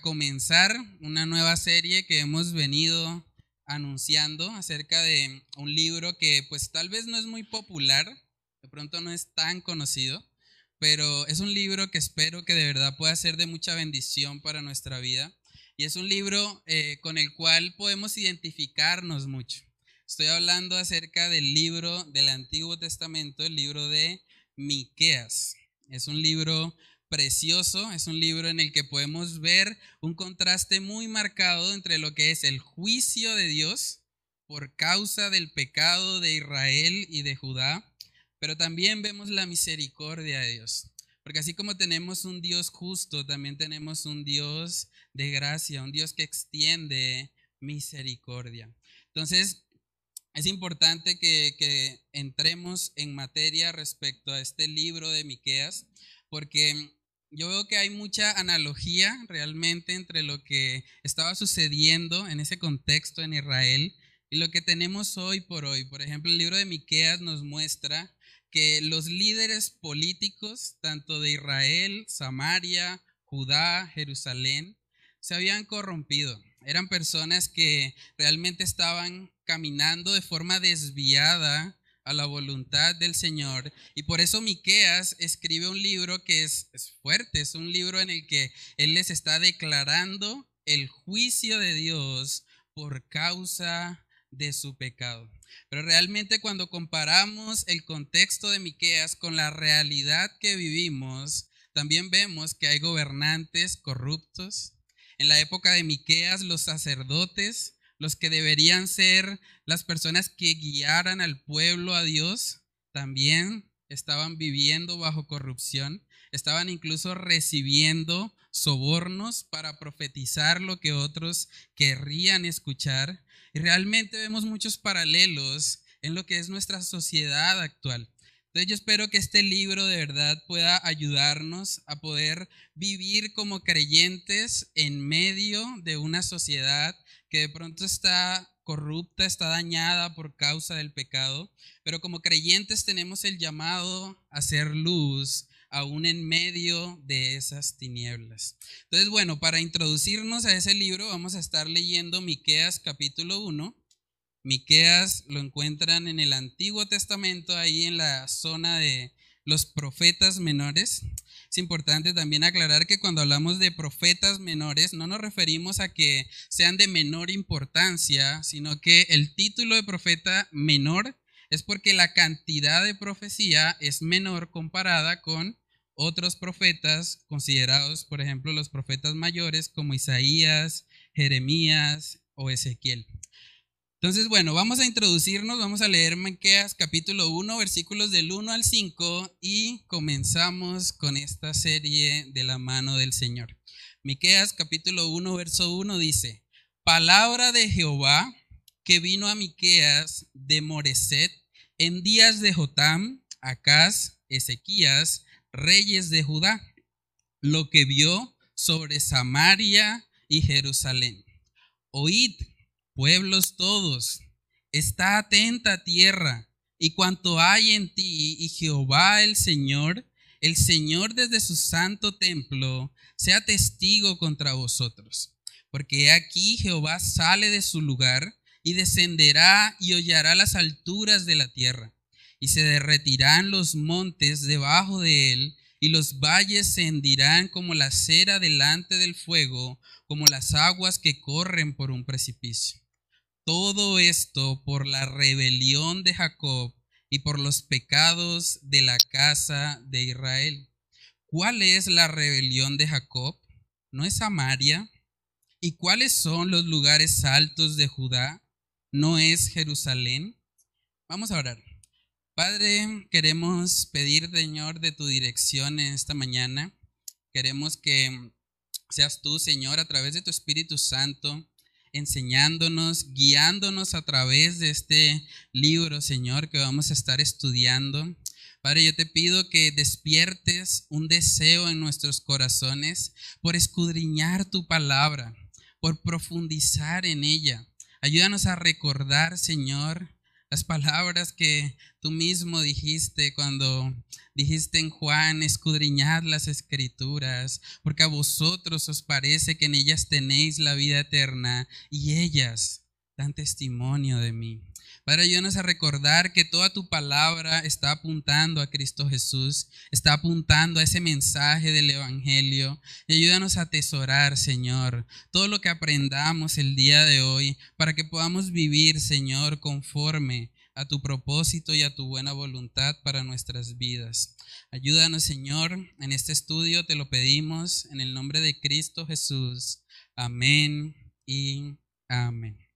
comenzar una nueva serie que hemos venido anunciando acerca de un libro que pues tal vez no es muy popular, de pronto no es tan conocido, pero es un libro que espero que de verdad pueda ser de mucha bendición para nuestra vida y es un libro eh, con el cual podemos identificarnos mucho. Estoy hablando acerca del libro del Antiguo Testamento, el libro de Miqueas. Es un libro precioso, es un libro en el que podemos ver un contraste muy marcado entre lo que es el juicio de Dios por causa del pecado de Israel y de Judá, pero también vemos la misericordia de Dios. Porque así como tenemos un Dios justo, también tenemos un Dios de gracia, un Dios que extiende misericordia. Entonces, es importante que, que entremos en materia respecto a este libro de Miqueas, porque yo veo que hay mucha analogía realmente entre lo que estaba sucediendo en ese contexto en Israel y lo que tenemos hoy por hoy. Por ejemplo, el libro de Miqueas nos muestra que los líderes políticos, tanto de Israel, Samaria, Judá, Jerusalén, se habían corrompido. Eran personas que realmente estaban caminando de forma desviada a la voluntad del Señor. Y por eso Miqueas escribe un libro que es, fuerte, es un libro en el que él les está declarando el juicio de Dios por causa de su pecado. Pero realmente cuando comparamos el contexto de Miqueas con la realidad que vivimos, también vemos que hay gobernantes corruptos. En la época de Miqueas los sacerdotes los que deberían ser las personas que guiaran al pueblo a Dios, también estaban viviendo bajo corrupción, estaban incluso recibiendo sobornos para profetizar lo que otros querrían escuchar. Y realmente vemos muchos paralelos en lo que es nuestra sociedad actual. Entonces yo espero que este libro de verdad pueda ayudarnos a poder vivir como creyentes en medio de una sociedad que de pronto está corrupta, está dañada por causa del pecado, pero como creyentes tenemos el llamado a ser luz aún en medio de esas tinieblas. Entonces, bueno, para introducirnos a ese libro vamos a estar leyendo Miqueas capítulo 1. Miqueas lo encuentran en el Antiguo Testamento ahí en la zona de los profetas menores. Es importante también aclarar que cuando hablamos de profetas menores no nos referimos a que sean de menor importancia, sino que el título de profeta menor es porque la cantidad de profecía es menor comparada con otros profetas considerados, por ejemplo, los profetas mayores como Isaías, Jeremías o Ezequiel. Entonces, bueno, vamos a introducirnos, vamos a leer Miqueas capítulo 1, versículos del 1 al 5 y comenzamos con esta serie de la mano del Señor. Miqueas capítulo 1, verso 1 dice: Palabra de Jehová que vino a Miqueas de Moreset en días de Jotam, Acaz, Ezequías, reyes de Judá, lo que vio sobre Samaria y Jerusalén. Oíd pueblos todos, está atenta tierra y cuanto hay en ti, y Jehová el Señor, el Señor desde su santo templo, sea testigo contra vosotros. Porque aquí Jehová sale de su lugar y descenderá y hollará las alturas de la tierra, y se derretirán los montes debajo de él, y los valles se hendirán como la cera delante del fuego, como las aguas que corren por un precipicio. Todo esto por la rebelión de Jacob y por los pecados de la casa de Israel. ¿Cuál es la rebelión de Jacob? ¿No es Samaria? ¿Y cuáles son los lugares altos de Judá? ¿No es Jerusalén? Vamos a orar. Padre, queremos pedir, Señor, de tu dirección en esta mañana. Queremos que seas tú, Señor, a través de tu Espíritu Santo, enseñándonos, guiándonos a través de este libro, Señor, que vamos a estar estudiando. Padre, yo te pido que despiertes un deseo en nuestros corazones por escudriñar tu palabra, por profundizar en ella. Ayúdanos a recordar, Señor, las palabras que tú mismo dijiste cuando dijiste en Juan, escudriñad las escrituras, porque a vosotros os parece que en ellas tenéis la vida eterna y ellas dan testimonio de mí. Padre, ayúdanos a recordar que toda tu palabra está apuntando a Cristo Jesús, está apuntando a ese mensaje del Evangelio. Y ayúdanos a atesorar, Señor, todo lo que aprendamos el día de hoy para que podamos vivir, Señor, conforme a tu propósito y a tu buena voluntad para nuestras vidas. Ayúdanos, Señor, en este estudio, te lo pedimos en el nombre de Cristo Jesús. Amén y amén.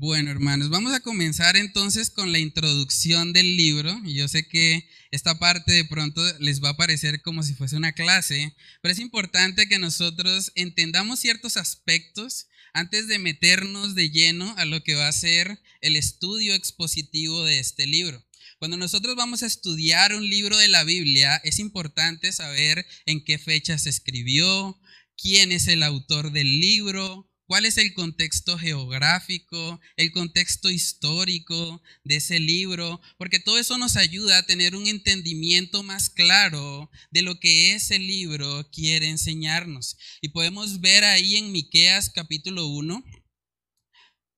Bueno, hermanos, vamos a comenzar entonces con la introducción del libro. Yo sé que esta parte de pronto les va a parecer como si fuese una clase, pero es importante que nosotros entendamos ciertos aspectos antes de meternos de lleno a lo que va a ser el estudio expositivo de este libro. Cuando nosotros vamos a estudiar un libro de la Biblia, es importante saber en qué fecha se escribió, quién es el autor del libro, cuál es el contexto geográfico, el contexto histórico de ese libro, porque todo eso nos ayuda a tener un entendimiento más claro de lo que ese libro quiere enseñarnos. Y podemos ver ahí en Miqueas capítulo 1,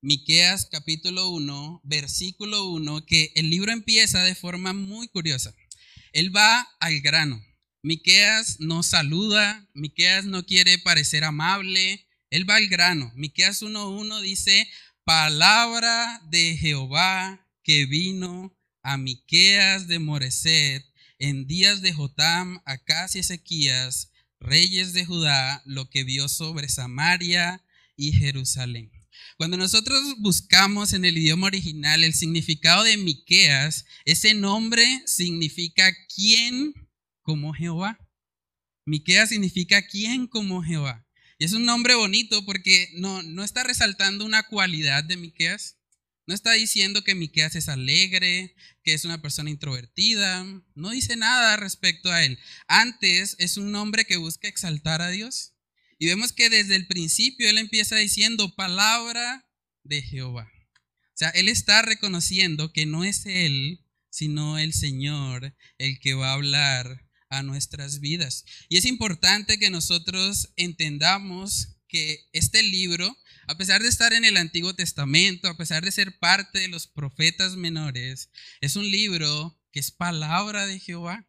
Miqueas capítulo 1, versículo 1, que el libro empieza de forma muy curiosa. Él va al grano. Miqueas no saluda, Miqueas no quiere parecer amable, él va al grano. Miqueas 1:1 dice, "Palabra de Jehová que vino a Miqueas de Moreset en días de Jotam, Acas y Ezequías, reyes de Judá, lo que vio sobre Samaria y Jerusalén." Cuando nosotros buscamos en el idioma original el significado de Miqueas, ese nombre significa quién como Jehová. Miqueas significa quién como Jehová. Y es un nombre bonito porque no, no está resaltando una cualidad de Miqueas. No está diciendo que Miqueas es alegre, que es una persona introvertida. No dice nada respecto a él. Antes es un nombre que busca exaltar a Dios. Y vemos que desde el principio él empieza diciendo palabra de Jehová. O sea, él está reconociendo que no es él, sino el Señor el que va a hablar a nuestras vidas. Y es importante que nosotros entendamos que este libro, a pesar de estar en el Antiguo Testamento, a pesar de ser parte de los profetas menores, es un libro que es palabra de Jehová.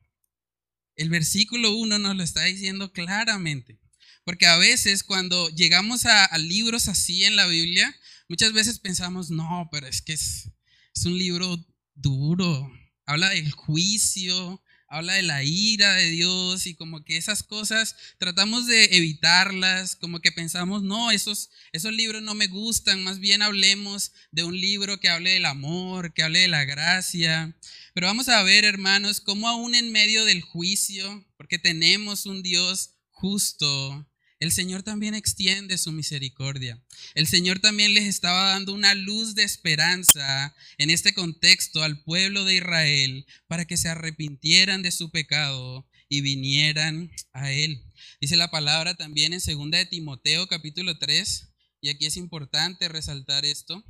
El versículo 1 nos lo está diciendo claramente. Porque a veces cuando llegamos a, libros así en la Biblia, muchas veces pensamos, no, pero es que es, es un libro duro. Habla del juicio, habla de la ira de Dios y como que esas cosas tratamos de evitarlas, como que pensamos, no, esos, esos libros no me gustan, más bien hablemos de un libro que hable del amor, que hable de la gracia. Pero vamos a ver, hermanos, cómo aún en medio del juicio, porque tenemos un Dios justo, el Señor también extiende su misericordia. El Señor también les estaba dando una luz de esperanza en este contexto al pueblo de Israel para que se arrepintieran de su pecado y vinieran a Él. Dice la palabra también en 2 de Timoteo capítulo 3, y aquí es importante resaltar esto.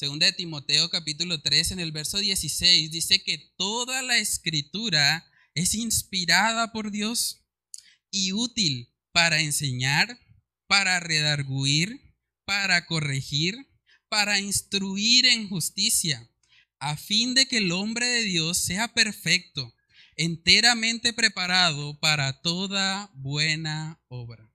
2 de Timoteo capítulo 3 en el verso 16 dice que toda la escritura es inspirada por Dios y útil para enseñar, para redarguir, para corregir, para instruir en justicia, a fin de que el hombre de Dios sea perfecto, enteramente preparado para toda buena obra.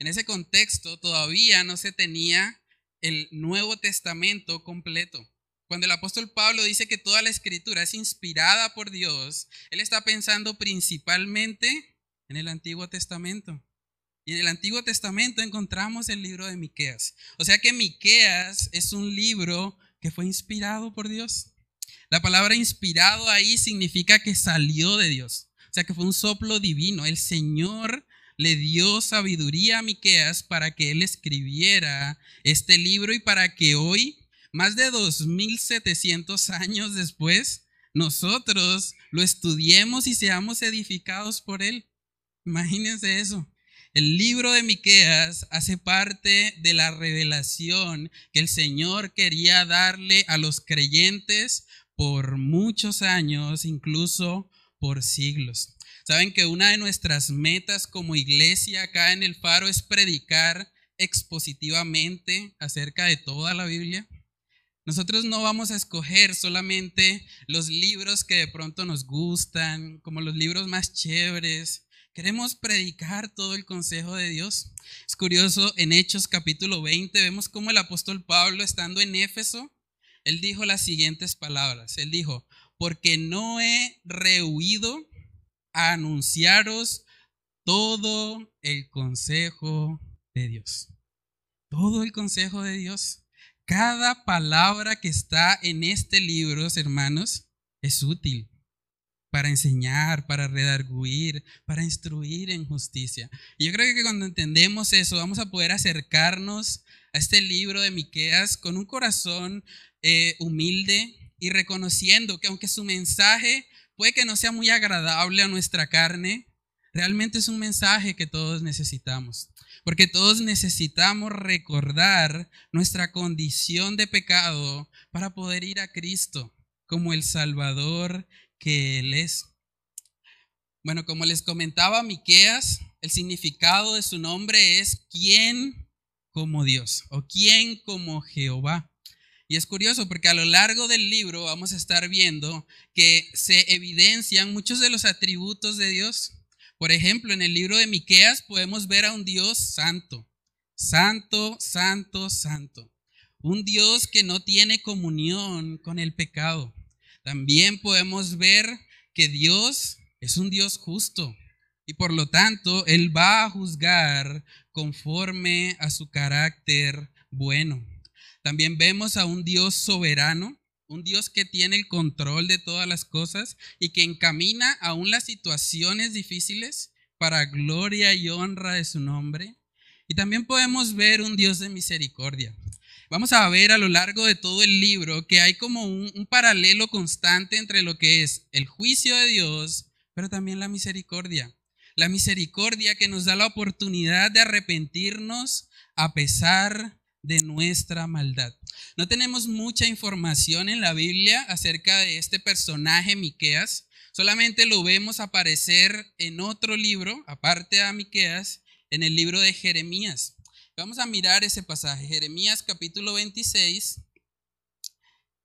En ese contexto todavía no se tenía el Nuevo Testamento completo. Cuando el apóstol Pablo dice que toda la escritura es inspirada por Dios, él está pensando principalmente en el Antiguo Testamento. Y en el Antiguo Testamento encontramos el libro de Miqueas. O sea que Miqueas es un libro que fue inspirado por Dios. La palabra inspirado ahí significa que salió de Dios. O sea que fue un soplo divino. El Señor le dio sabiduría a Miqueas para que él escribiera este libro y para que hoy, más de 2700 años después, nosotros lo estudiemos y seamos edificados por él. Imagínense eso. El libro de Miqueas hace parte de la revelación que el Señor quería darle a los creyentes por muchos años, incluso por siglos. Saben que una de nuestras metas como iglesia acá en el Faro es predicar expositivamente acerca de toda la Biblia. Nosotros no vamos a escoger solamente los libros que de pronto nos gustan, como los libros más chéveres. Queremos predicar todo el consejo de Dios. Es curioso, en Hechos capítulo 20 vemos cómo el apóstol Pablo, estando en Éfeso, él dijo las siguientes palabras. Él dijo, porque no he rehuido a anunciaros todo el consejo de Dios. Todo el consejo de Dios. Cada palabra que está en este libro, hermanos, es útil para enseñar, para redarguir, para instruir en justicia. Y yo creo que cuando entendemos eso, vamos a poder acercarnos a este libro de Miqueas con un corazón eh, humilde y reconociendo que aunque su mensaje puede que no sea muy agradable a nuestra carne, realmente es un mensaje que todos necesitamos. Porque todos necesitamos recordar nuestra condición de pecado para poder ir a Cristo como el Salvador que Él es. Bueno, como les comentaba Miqueas, el significado de su nombre es quién como Dios o quién como Jehová. Y es curioso porque a lo largo del libro vamos a estar viendo que se evidencian muchos de los atributos de Dios. Por ejemplo, en el libro de Miqueas podemos ver a un Dios santo. Santo, santo, santo. Un Dios que no tiene comunión con el pecado. También podemos ver que Dios es un Dios justo y por lo tanto Él va a juzgar conforme a su carácter bueno. También vemos a un Dios soberano, un Dios que tiene el control de todas las cosas y que encamina aún las situaciones difíciles para gloria y honra de su nombre. Y también podemos ver un Dios de misericordia. Vamos a ver a lo largo de todo el libro que hay como un, paralelo constante entre lo que es el juicio de Dios, pero también la misericordia. La misericordia que nos da la oportunidad de arrepentirnos a pesar de nuestra maldad. No tenemos mucha información en la Biblia acerca de este personaje Miqueas, solamente lo vemos aparecer en otro libro, aparte a Miqueas, en el libro de Jeremías. Vamos a mirar ese pasaje, Jeremías capítulo 26.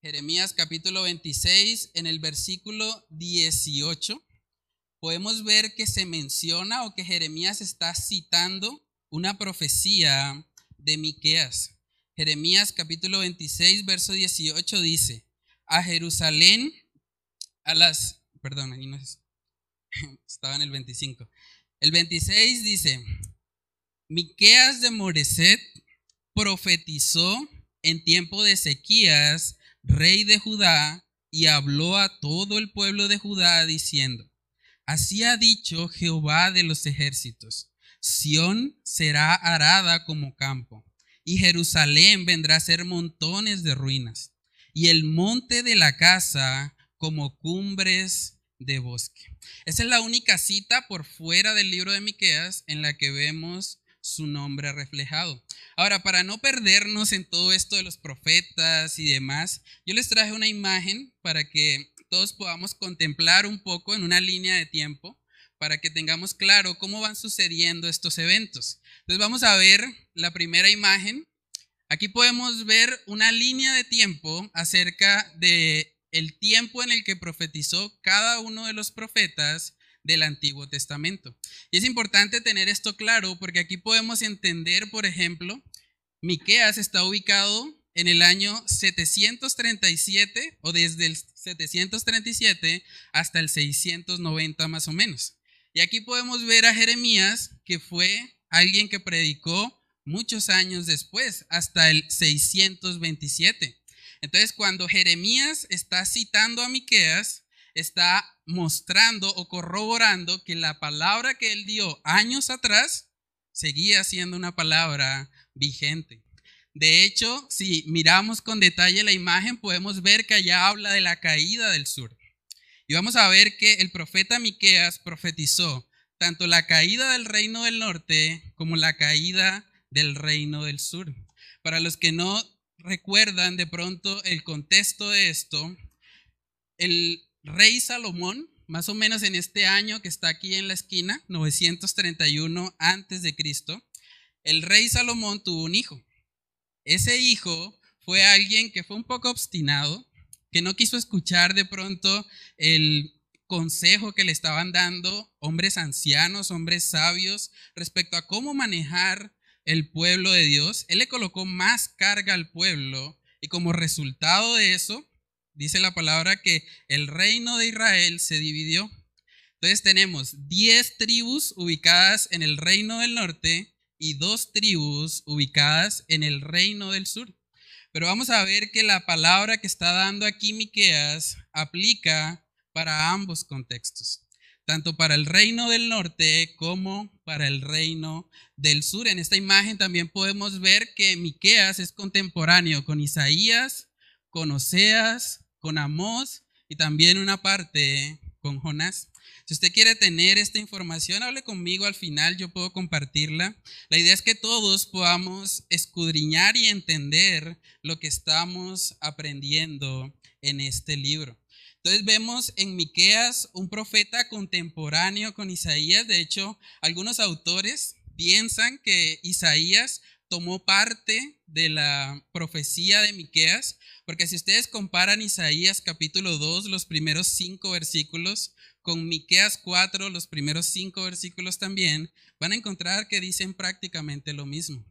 Jeremías capítulo 26 en el versículo 18 podemos ver que se menciona o que Jeremías está citando una profecía de Miqueas. Jeremías capítulo 26, verso 18 dice, a Jerusalén, a las, perdón, ahí no es, estaba en el 25. El 26 dice, Miqueas de Moreset profetizó en tiempo de Ezequías, rey de Judá, y habló a todo el pueblo de Judá diciendo, Así ha dicho Jehová de los ejércitos, Sión será arada como campo, y Jerusalén vendrá a ser montones de ruinas, y el monte de la casa como cumbres de bosque. Esa es la única cita por fuera del libro de Miqueas en la que vemos su nombre reflejado. Ahora, para no perdernos en todo esto de los profetas y demás, yo les traje una imagen para que todos podamos contemplar un poco en una línea de tiempo para que tengamos claro cómo van sucediendo estos eventos. Entonces vamos a ver la primera imagen. Aquí podemos ver una línea de tiempo acerca de el tiempo en el que profetizó cada uno de los profetas del Antiguo Testamento. Y es importante tener esto claro porque aquí podemos entender, por ejemplo, Miqueas está ubicado en el año 737 o desde el 737 hasta el 690 más o menos. Y aquí podemos ver a Jeremías, que fue alguien que predicó muchos años después, hasta el 627. Entonces, cuando Jeremías está citando a Miqueas, está mostrando o corroborando que la palabra que él dio años atrás seguía siendo una palabra vigente. De hecho, si miramos con detalle la imagen, podemos ver que allá habla de la caída del sur. Y vamos a ver que el profeta Miqueas profetizó tanto la caída del reino del norte como la caída del reino del sur. Para los que no recuerdan de pronto el contexto de esto, el rey Salomón, más o menos en este año que está aquí en la esquina, 931 antes de Cristo, el rey Salomón tuvo un hijo. Ese hijo fue alguien que fue un poco obstinado, que no quiso escuchar de pronto el consejo que le estaban dando hombres ancianos, hombres sabios, respecto a cómo manejar el pueblo de Dios. Él le colocó más carga al pueblo y como resultado de eso, dice la palabra que el reino de Israel se dividió. Entonces tenemos 10 tribus ubicadas en el reino del norte y dos tribus ubicadas en el reino del sur. Pero vamos a ver que la palabra que está dando aquí Miqueas aplica para ambos contextos, tanto para el reino del norte como para el reino del sur. En esta imagen también podemos ver que Miqueas es contemporáneo con Isaías, con Oseas, con Amós y también una parte con Jonás. Si usted quiere tener esta información, hable conmigo al final, yo puedo compartirla. La idea es que todos podamos escudriñar y entender lo que estamos aprendiendo en este libro. Entonces vemos en Miqueas un profeta contemporáneo con Isaías. De hecho, algunos autores piensan que Isaías tomó parte de la profecía de Miqueas, porque si ustedes comparan Isaías capítulo 2, los primeros cinco versículos, con Miqueas 4, los primeros cinco versículos también, van a encontrar que dicen prácticamente lo mismo.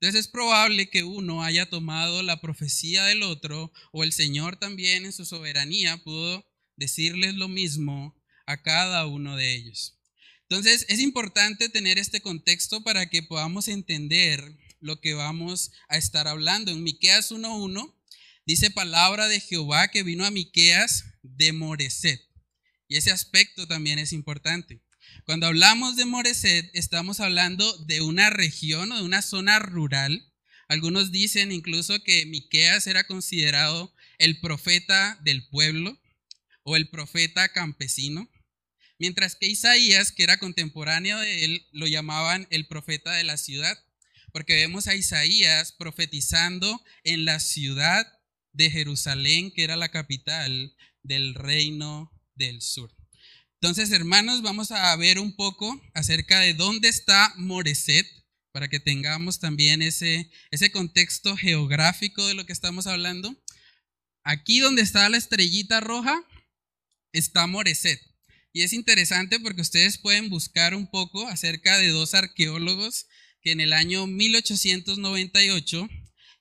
Entonces es probable que uno haya tomado la profecía del otro o el Señor también en su soberanía pudo decirles lo mismo a cada uno de ellos. Entonces es importante tener este contexto para que podamos entender lo que vamos a estar hablando. En Miqueas 1:1 dice palabra de Jehová que vino a Miqueas de Moreset. Y ese aspecto también es importante. Cuando hablamos de Moreset, estamos hablando de una región o de una zona rural. Algunos dicen incluso que Miqueas era considerado el profeta del pueblo o el profeta campesino, mientras que Isaías, que era contemporáneo de él, lo llamaban el profeta de la ciudad, porque vemos a Isaías profetizando en la ciudad de Jerusalén, que era la capital del reino del sur. Entonces, hermanos, vamos a ver un poco acerca de dónde está Moreset, para que tengamos también ese, ese contexto geográfico de lo que estamos hablando. Aquí donde está la estrellita roja está Moreset. Y es interesante porque ustedes pueden buscar un poco acerca de dos arqueólogos que en el año 1898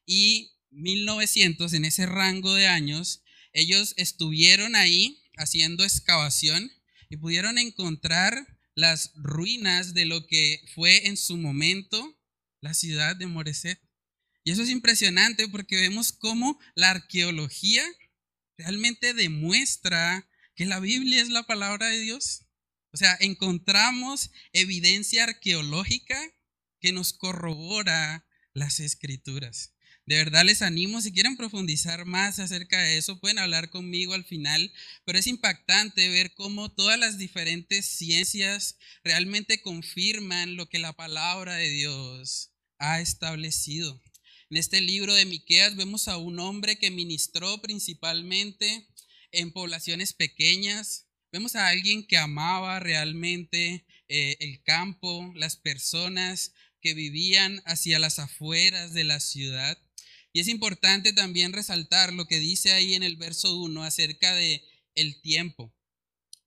y 1900, en ese rango de años, ellos estuvieron ahí haciendo excavación y pudieron encontrar las ruinas de lo que fue en su momento la ciudad de Moreset. Y eso es impresionante porque vemos cómo la arqueología realmente demuestra que la Biblia es la palabra de Dios. O sea, encontramos evidencia arqueológica que nos corrobora las escrituras. De verdad les animo, si quieren profundizar más acerca de eso, pueden hablar conmigo al final, pero es impactante ver cómo todas las diferentes ciencias realmente confirman lo que la palabra de Dios ha establecido. En este libro de Miqueas vemos a un hombre que ministró principalmente en poblaciones pequeñas. Vemos a alguien que amaba realmente eh, el campo, las personas que vivían hacia las afueras de la ciudad. Y es importante también resaltar lo que dice ahí en el verso 1 acerca de el tiempo.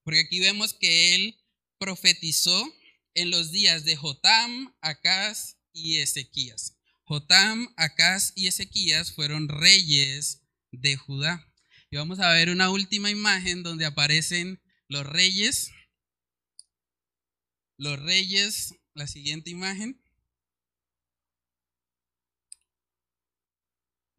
Porque aquí vemos que él profetizó en los días de Jotam, Acaz y Ezequías. Jotam, Acaz y Ezequías fueron reyes de Judá. Y vamos a ver una última imagen donde aparecen los reyes. Los reyes, la siguiente imagen.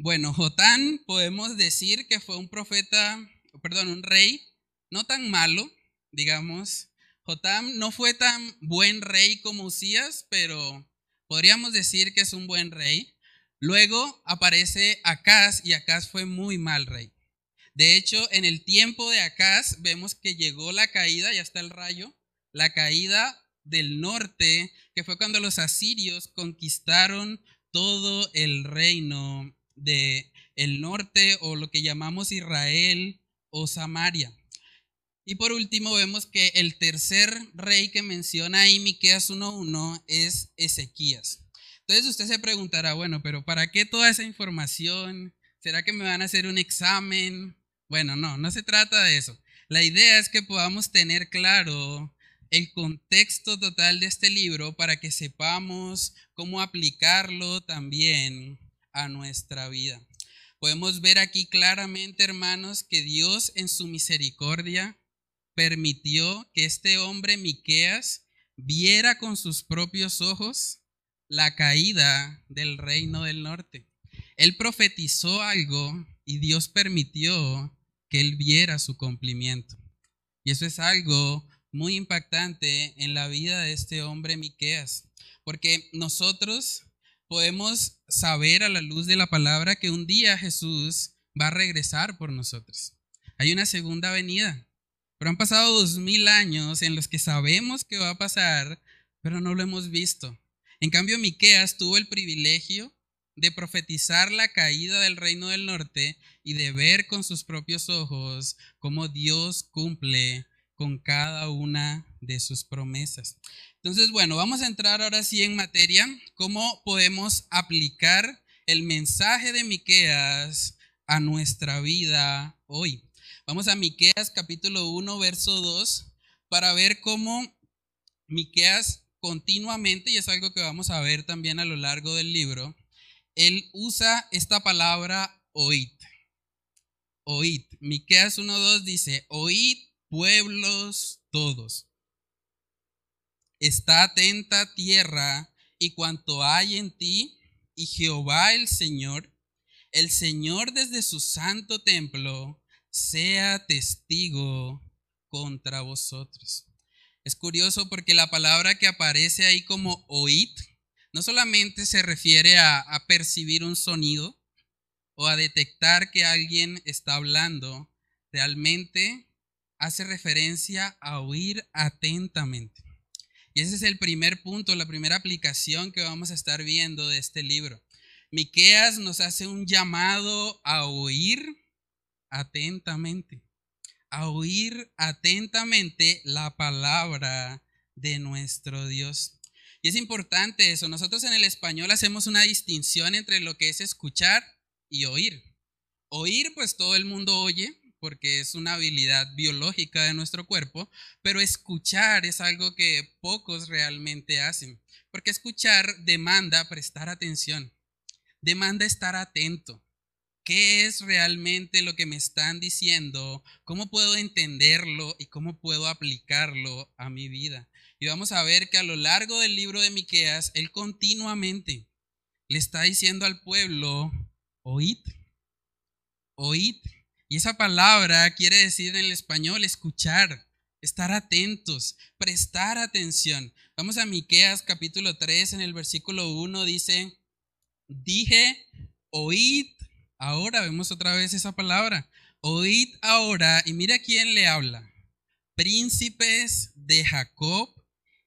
Bueno, Jotán podemos decir que fue un profeta, perdón, un rey no tan malo, digamos. Jotán no fue tan buen rey como Usías, pero podríamos decir que es un buen rey. Luego aparece Acaz y Acaz fue muy mal rey. De hecho, en el tiempo de Acaz vemos que llegó la caída, ya está el rayo, la caída del norte, que fue cuando los asirios conquistaron todo el reino de el norte o lo que llamamos Israel o Samaria. Y por último vemos que el tercer rey que menciona ahí Miqueas 1:1 es Ezequías. Entonces usted se preguntará, bueno, pero ¿para qué toda esa información? ¿Será que me van a hacer un examen? Bueno, no, no se trata de eso. La idea es que podamos tener claro el contexto total de este libro para que sepamos cómo aplicarlo también a nuestra vida. Podemos ver aquí claramente, hermanos, que Dios en su misericordia permitió que este hombre Miqueas viera con sus propios ojos la caída del reino del norte. Él profetizó algo y Dios permitió que él viera su cumplimiento. Y eso es algo muy impactante en la vida de este hombre Miqueas, porque nosotros podemos saber a la luz de la palabra que un día Jesús va a regresar por nosotros. Hay una segunda venida, pero han pasado dos mil años en los que sabemos que va a pasar, pero no lo hemos visto. En cambio, Miqueas tuvo el privilegio de profetizar la caída del reino del norte y de ver con sus propios ojos cómo Dios cumple con cada una de sus promesas. Entonces, bueno, vamos a entrar ahora sí en materia, cómo podemos aplicar el mensaje de Miqueas a nuestra vida hoy. Vamos a Miqueas capítulo 1, verso 2 para ver cómo Miqueas continuamente, y es algo que vamos a ver también a lo largo del libro, él usa esta palabra oíd. Oíd. Miqueas 1.2 dice, oíd pueblos todos. Está atenta tierra y cuanto hay en ti, y Jehová el Señor, el Señor desde su santo templo, sea testigo contra vosotros. Es curioso porque la palabra que aparece ahí como oíd no solamente se refiere a, percibir un sonido o a detectar que alguien está hablando, realmente hace referencia a oír atentamente. Y ese es el primer punto, la primera aplicación que vamos a estar viendo de este libro. Miqueas nos hace un llamado a oír atentamente a oír atentamente la palabra de nuestro Dios. Y es importante eso. Nosotros en el español hacemos una distinción entre lo que es escuchar y oír. Oír, pues todo el mundo oye, porque es una habilidad biológica de nuestro cuerpo, pero escuchar es algo que pocos realmente hacen, porque escuchar demanda prestar atención, demanda estar atento, ¿Qué es realmente lo que me están diciendo? ¿Cómo puedo entenderlo y cómo puedo aplicarlo a mi vida? Y vamos a ver que a lo largo del libro de Miqueas, él continuamente le está diciendo al pueblo, oíd, oíd. Y esa palabra quiere decir en el español escuchar, estar atentos, prestar atención. Vamos a Miqueas capítulo 3 en el versículo 1 dice, dije, oíd Ahora vemos otra vez esa palabra. Oíd ahora, y mira quién le habla. Príncipes de Jacob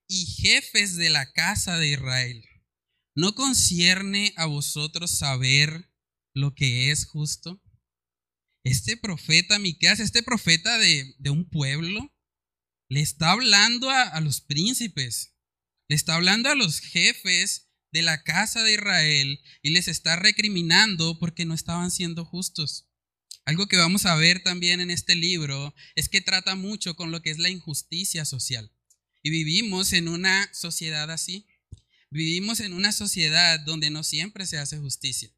y jefes de la casa de Israel. ¿No concierne a vosotros saber lo que es justo? Este profeta Miqueas, este profeta de, un pueblo, le está hablando a los príncipes, le está hablando a los jefes de la casa de Israel y les está recriminando porque no estaban siendo justos. Algo que vamos a ver también en este libro es que trata mucho con lo que es la injusticia social. Y vivimos en una sociedad así. Vivimos en una sociedad donde no siempre se hace justicia,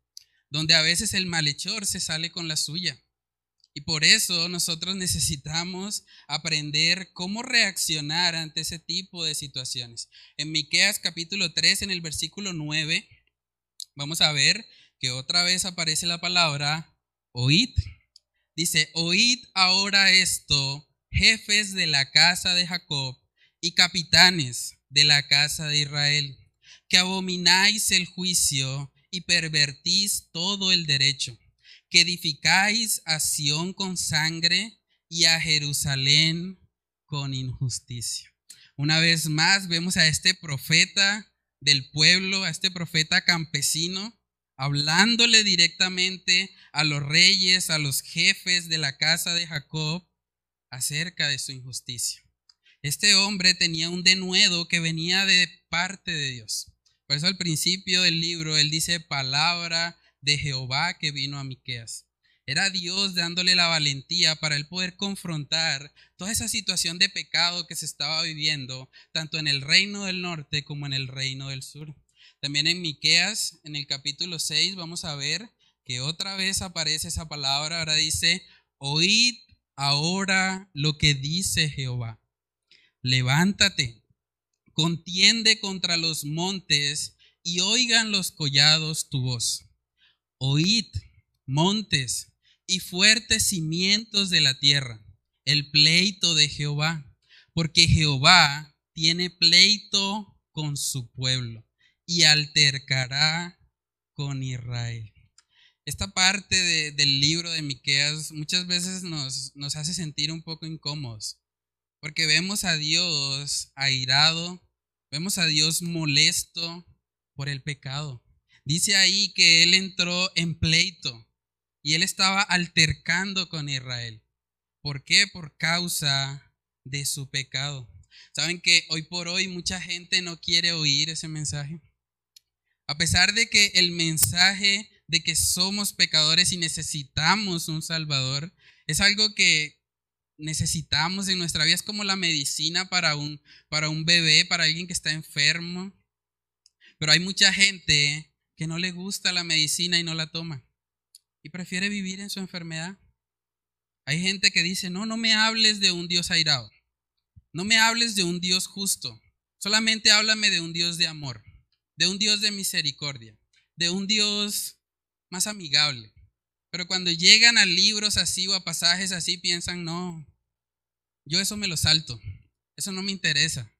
donde a veces el malhechor se sale con la suya, y por eso nosotros necesitamos aprender cómo reaccionar ante ese tipo de situaciones. En Miqueas capítulo 3 en el versículo 9 vamos a ver que otra vez aparece la palabra oíd. Dice, "Oíd ahora esto, jefes de la casa de Jacob y capitanes de la casa de Israel, que abomináis el juicio y pervertís todo el derecho." Que edificáis a Sión con sangre y a Jerusalén con injusticia. Una vez más vemos a este profeta del pueblo, a este profeta campesino, hablándole directamente a los reyes, a los jefes de la casa de Jacob acerca de su injusticia. Este hombre tenía un denuedo que venía de parte de Dios. Por eso al principio del libro él dice palabra de Jehová que vino a Miqueas. Era Dios dándole la valentía para él poder confrontar toda esa situación de pecado que se estaba viviendo, tanto en el reino del norte como en el reino del sur. También en Miqueas, en el capítulo 6, vamos a ver que otra vez aparece esa palabra, ahora dice, oíd ahora lo que dice Jehová. Levántate, contiende contra los montes y oigan los collados tu voz. Oíd, montes, y fuertes cimientos de la tierra, el pleito de Jehová, porque Jehová tiene pleito con su pueblo y altercará con Israel. Esta parte del libro de Miqueas muchas veces nos, nos hace sentir un poco incómodos, porque vemos a Dios airado, vemos a Dios molesto por el pecado. Dice ahí que Él entró en pleito, y él estaba altercando con Israel. ¿Por qué? Por causa de su pecado. ¿Saben que hoy por hoy mucha gente no quiere oír ese mensaje? A pesar de que el mensaje de que somos pecadores y necesitamos un Salvador es algo que necesitamos en nuestra vida, es como la medicina para un, para un bebé, para alguien que está enfermo. Pero hay mucha gente que no le gusta la medicina y no la toma y prefiere vivir en su enfermedad. Hay gente que dice, no, no me hables de un Dios airado, no me hables de un Dios justo, solamente háblame de un Dios de amor, de un Dios de misericordia, de un Dios más amigable. Pero cuando llegan a libros así o a pasajes así, piensan, no, yo eso me lo salto, eso no me interesa.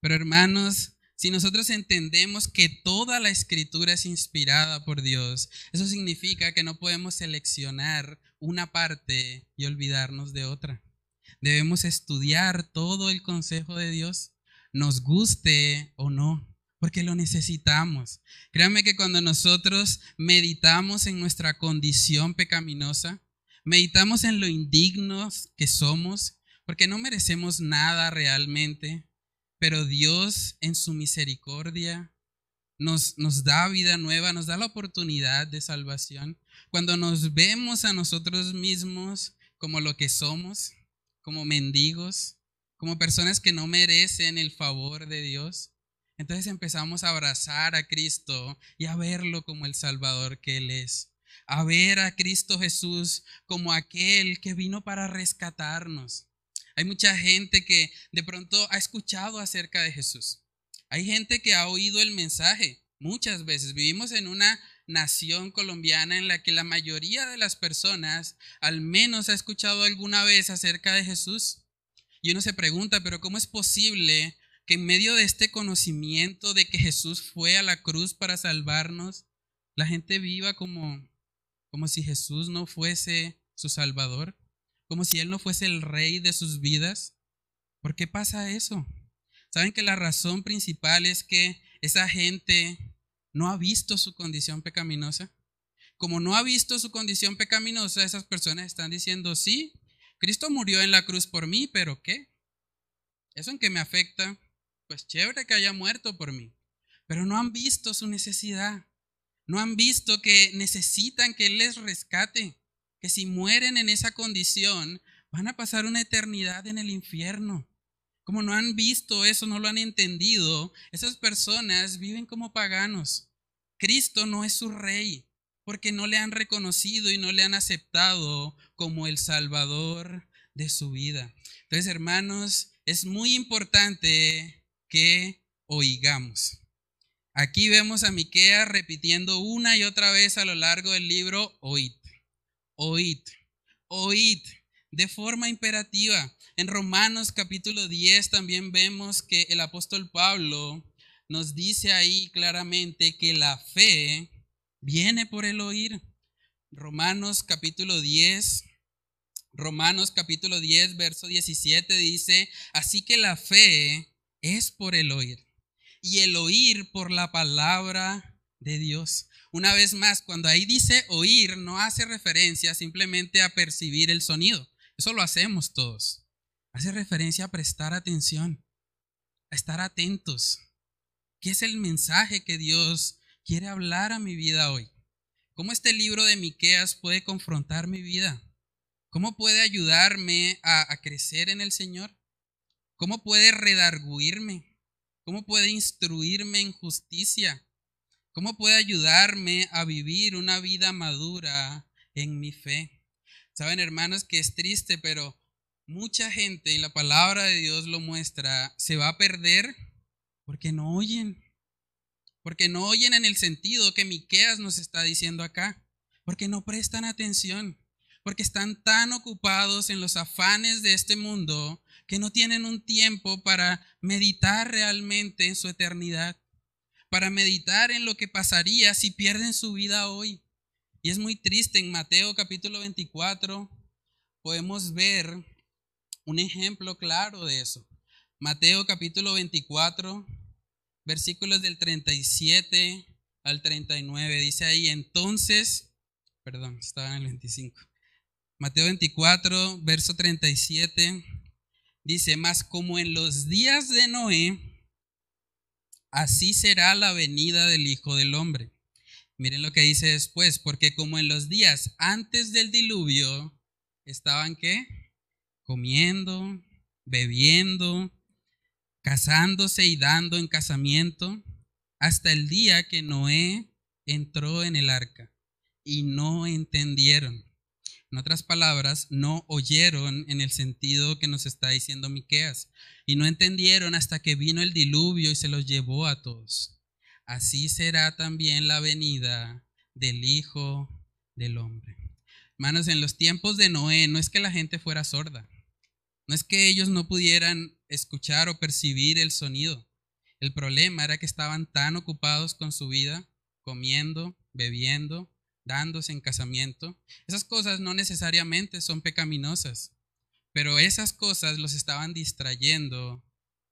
Pero hermanos, si nosotros entendemos que toda la escritura es inspirada por Dios, eso significa que no podemos seleccionar una parte y olvidarnos de otra. Debemos estudiar todo el consejo de Dios, nos guste o no, porque lo necesitamos. Créanme que cuando nosotros meditamos en nuestra condición pecaminosa, meditamos en lo indignos que somos, porque no merecemos nada realmente, pero Dios en su misericordia nos, nos da vida nueva, nos da la oportunidad de salvación. Cuando nos vemos a nosotros mismos como lo que somos, como mendigos, como personas que no merecen el favor de Dios, entonces empezamos a abrazar a Cristo y a verlo como el Salvador que Él es. A ver a Cristo Jesús como aquel que vino para rescatarnos. Hay mucha gente que de pronto ha escuchado acerca de Jesús. Hay gente que ha oído el mensaje muchas veces. Vivimos en una nación colombiana en la que la mayoría de las personas al menos ha escuchado alguna vez acerca de Jesús. Y uno se pregunta, pero ¿cómo es posible que en medio de este conocimiento de que Jesús fue a la cruz para salvarnos, la gente viva como, como si Jesús no fuese su Salvador? Como si Él no fuese el rey de sus vidas. ¿Por qué pasa eso? Saben que la razón principal es que esa gente no ha visto su condición pecaminosa. Como no ha visto su condición pecaminosa, esas personas están diciendo, sí, Cristo murió en la cruz por mí, pero ¿qué? ¿Eso en qué me afecta? Pues chévere que haya muerto por mí. Pero no han visto su necesidad. No han visto que necesitan que Él les rescate que si mueren en esa condición, van a pasar una eternidad en el infierno. Como no han visto eso, no lo han entendido, esas personas viven como paganos. Cristo no es su rey, porque no le han reconocido y no le han aceptado como el Salvador de su vida. Entonces, hermanos, es muy importante que oigamos. Aquí vemos a Miquea repitiendo una y otra vez a lo largo del libro, oíd oíd, oíd de forma imperativa. En Romanos capítulo 10 también vemos que el apóstol Pablo nos dice ahí claramente que la fe viene por el oír. Romanos capítulo 10, Romanos capítulo 10, verso 17 dice, así que la fe es por el oír y el oír por la palabra de Dios. Una vez más, cuando ahí dice oír, no hace referencia simplemente a percibir el sonido. Eso lo hacemos todos. Hace referencia a prestar atención, a estar atentos. ¿Qué es el mensaje que Dios quiere hablar a mi vida hoy? ¿Cómo este libro de Miqueas puede confrontar mi vida? ¿Cómo puede ayudarme a, crecer en el Señor? ¿Cómo puede redarguirme? ¿Cómo puede instruirme en justicia? ¿Cómo puede ayudarme a vivir una vida madura en mi fe? Saben, hermanos, que es triste, pero mucha gente, y la palabra de Dios lo muestra, se va a perder porque no oyen. Porque no oyen en el sentido que Miqueas nos está diciendo acá. Porque no prestan atención. Porque están tan ocupados en los afanes de este mundo que no tienen un tiempo para meditar realmente en su eternidad. Para meditar en lo que pasaría si pierden su vida hoy. Y es muy triste, en Mateo capítulo 24 podemos ver un ejemplo claro de eso. Mateo capítulo 24, versículos del 37 al 39. Dice ahí, entonces, perdón, estaba en el 25. Mateo 24, verso 37, dice, más como en los días de Noé, así será la venida del Hijo del Hombre. Miren lo que dice después, porque como en los días antes del diluvio, estaban qué? Comiendo, bebiendo, casándose y dando en casamiento hasta el día que Noé entró en el arca y no entendieron. En otras palabras, no oyeron en el sentido que nos está diciendo Miqueas y no entendieron hasta que vino el diluvio y se los llevó a todos. Así será también la venida del Hijo del Hombre. Hermanos, en los tiempos de Noé no es que la gente fuera sorda, no es que ellos no pudieran escuchar o percibir el sonido. El problema era que estaban tan ocupados con su vida, comiendo, bebiendo, dándose en casamiento. Esas cosas no necesariamente son pecaminosas, pero esas cosas los estaban distrayendo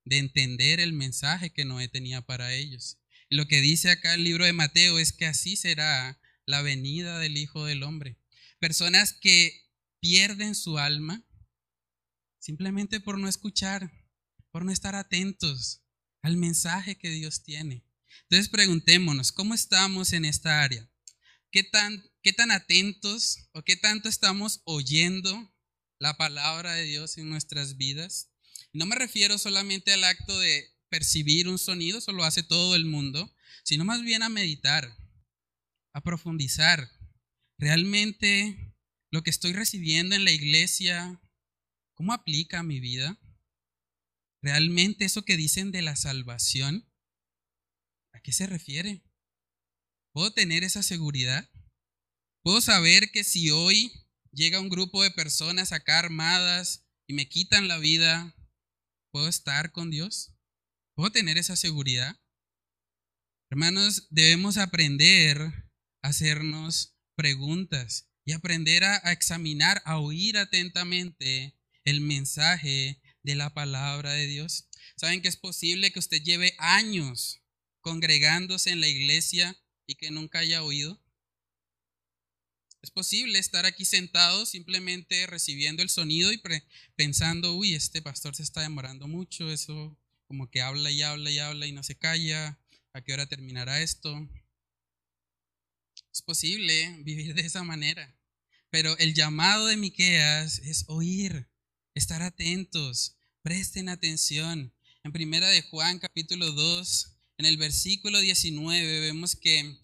de entender el mensaje que Noé tenía para ellos. Lo que dice acá el libro de Mateo es que así será la venida del Hijo del Hombre. Personas que pierden su alma simplemente por no escuchar, por no estar atentos al mensaje que Dios tiene. Entonces preguntémonos, ¿cómo estamos en esta área? ¿Qué tan, qué tan atentos o qué tanto estamos oyendo la palabra de Dios en nuestras vidas? No me refiero solamente al acto de percibir un sonido, eso lo hace todo el mundo, sino más bien a meditar, a profundizar. ¿Realmente lo que estoy recibiendo en la iglesia, cómo aplica a mi vida? ¿Realmente eso que dicen de la salvación? ¿A qué se refiere? ¿Puedo tener esa seguridad? ¿Puedo saber que si hoy llega un grupo de personas acá armadas y me quitan la vida, ¿puedo estar con Dios? ¿Puedo tener esa seguridad? Hermanos, debemos aprender a hacernos preguntas y aprender a, examinar, a oír atentamente el mensaje de la palabra de Dios. ¿Saben que es posible que usted lleve años congregándose en la iglesia y que nunca haya oído? Es posible estar aquí sentado simplemente recibiendo el sonido y pensando, uy, este pastor se está demorando mucho, eso como que habla y habla y habla y no se calla, ¿a qué hora terminará esto? Es posible vivir de esa manera, pero el llamado de Miqueas es oír, estar atentos, presten atención. En primera de Juan capítulo 2, en el versículo 19 vemos que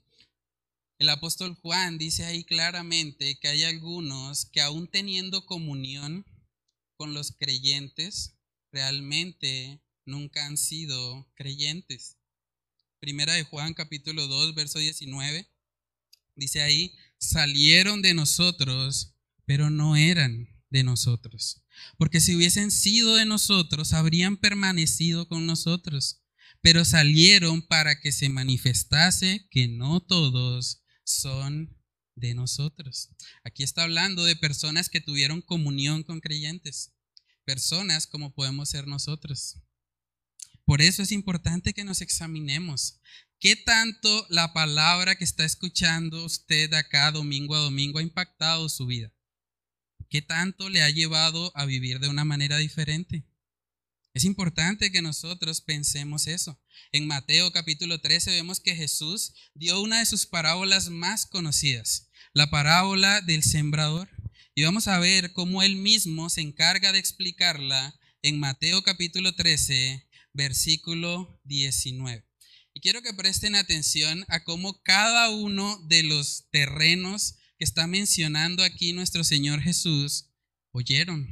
el apóstol Juan dice ahí claramente que hay algunos que aún teniendo comunión con los creyentes, realmente nunca han sido creyentes. Primera de Juan capítulo 2, verso 19, dice ahí, salieron de nosotros, pero no eran de nosotros. Porque si hubiesen sido de nosotros, habrían permanecido con nosotros. Pero salieron para que se manifestase que no todos son de nosotros. Aquí está hablando de personas que tuvieron comunión con creyentes, personas como podemos ser nosotros. Por eso es importante que nos examinemos. ¿Qué tanto la palabra que está escuchando usted acá domingo a domingo ha impactado su vida? ¿Qué tanto le ha llevado a vivir de una manera diferente? Es importante que nosotros pensemos eso. En Mateo capítulo 13 vemos que Jesús dio una de sus parábolas más conocidas, la parábola del sembrador. Y vamos a ver cómo él mismo se encarga de explicarla en Mateo capítulo 13, versículo 19. Y quiero que presten atención a cómo cada uno de los terrenos que está mencionando aquí nuestro Señor Jesús oyeron.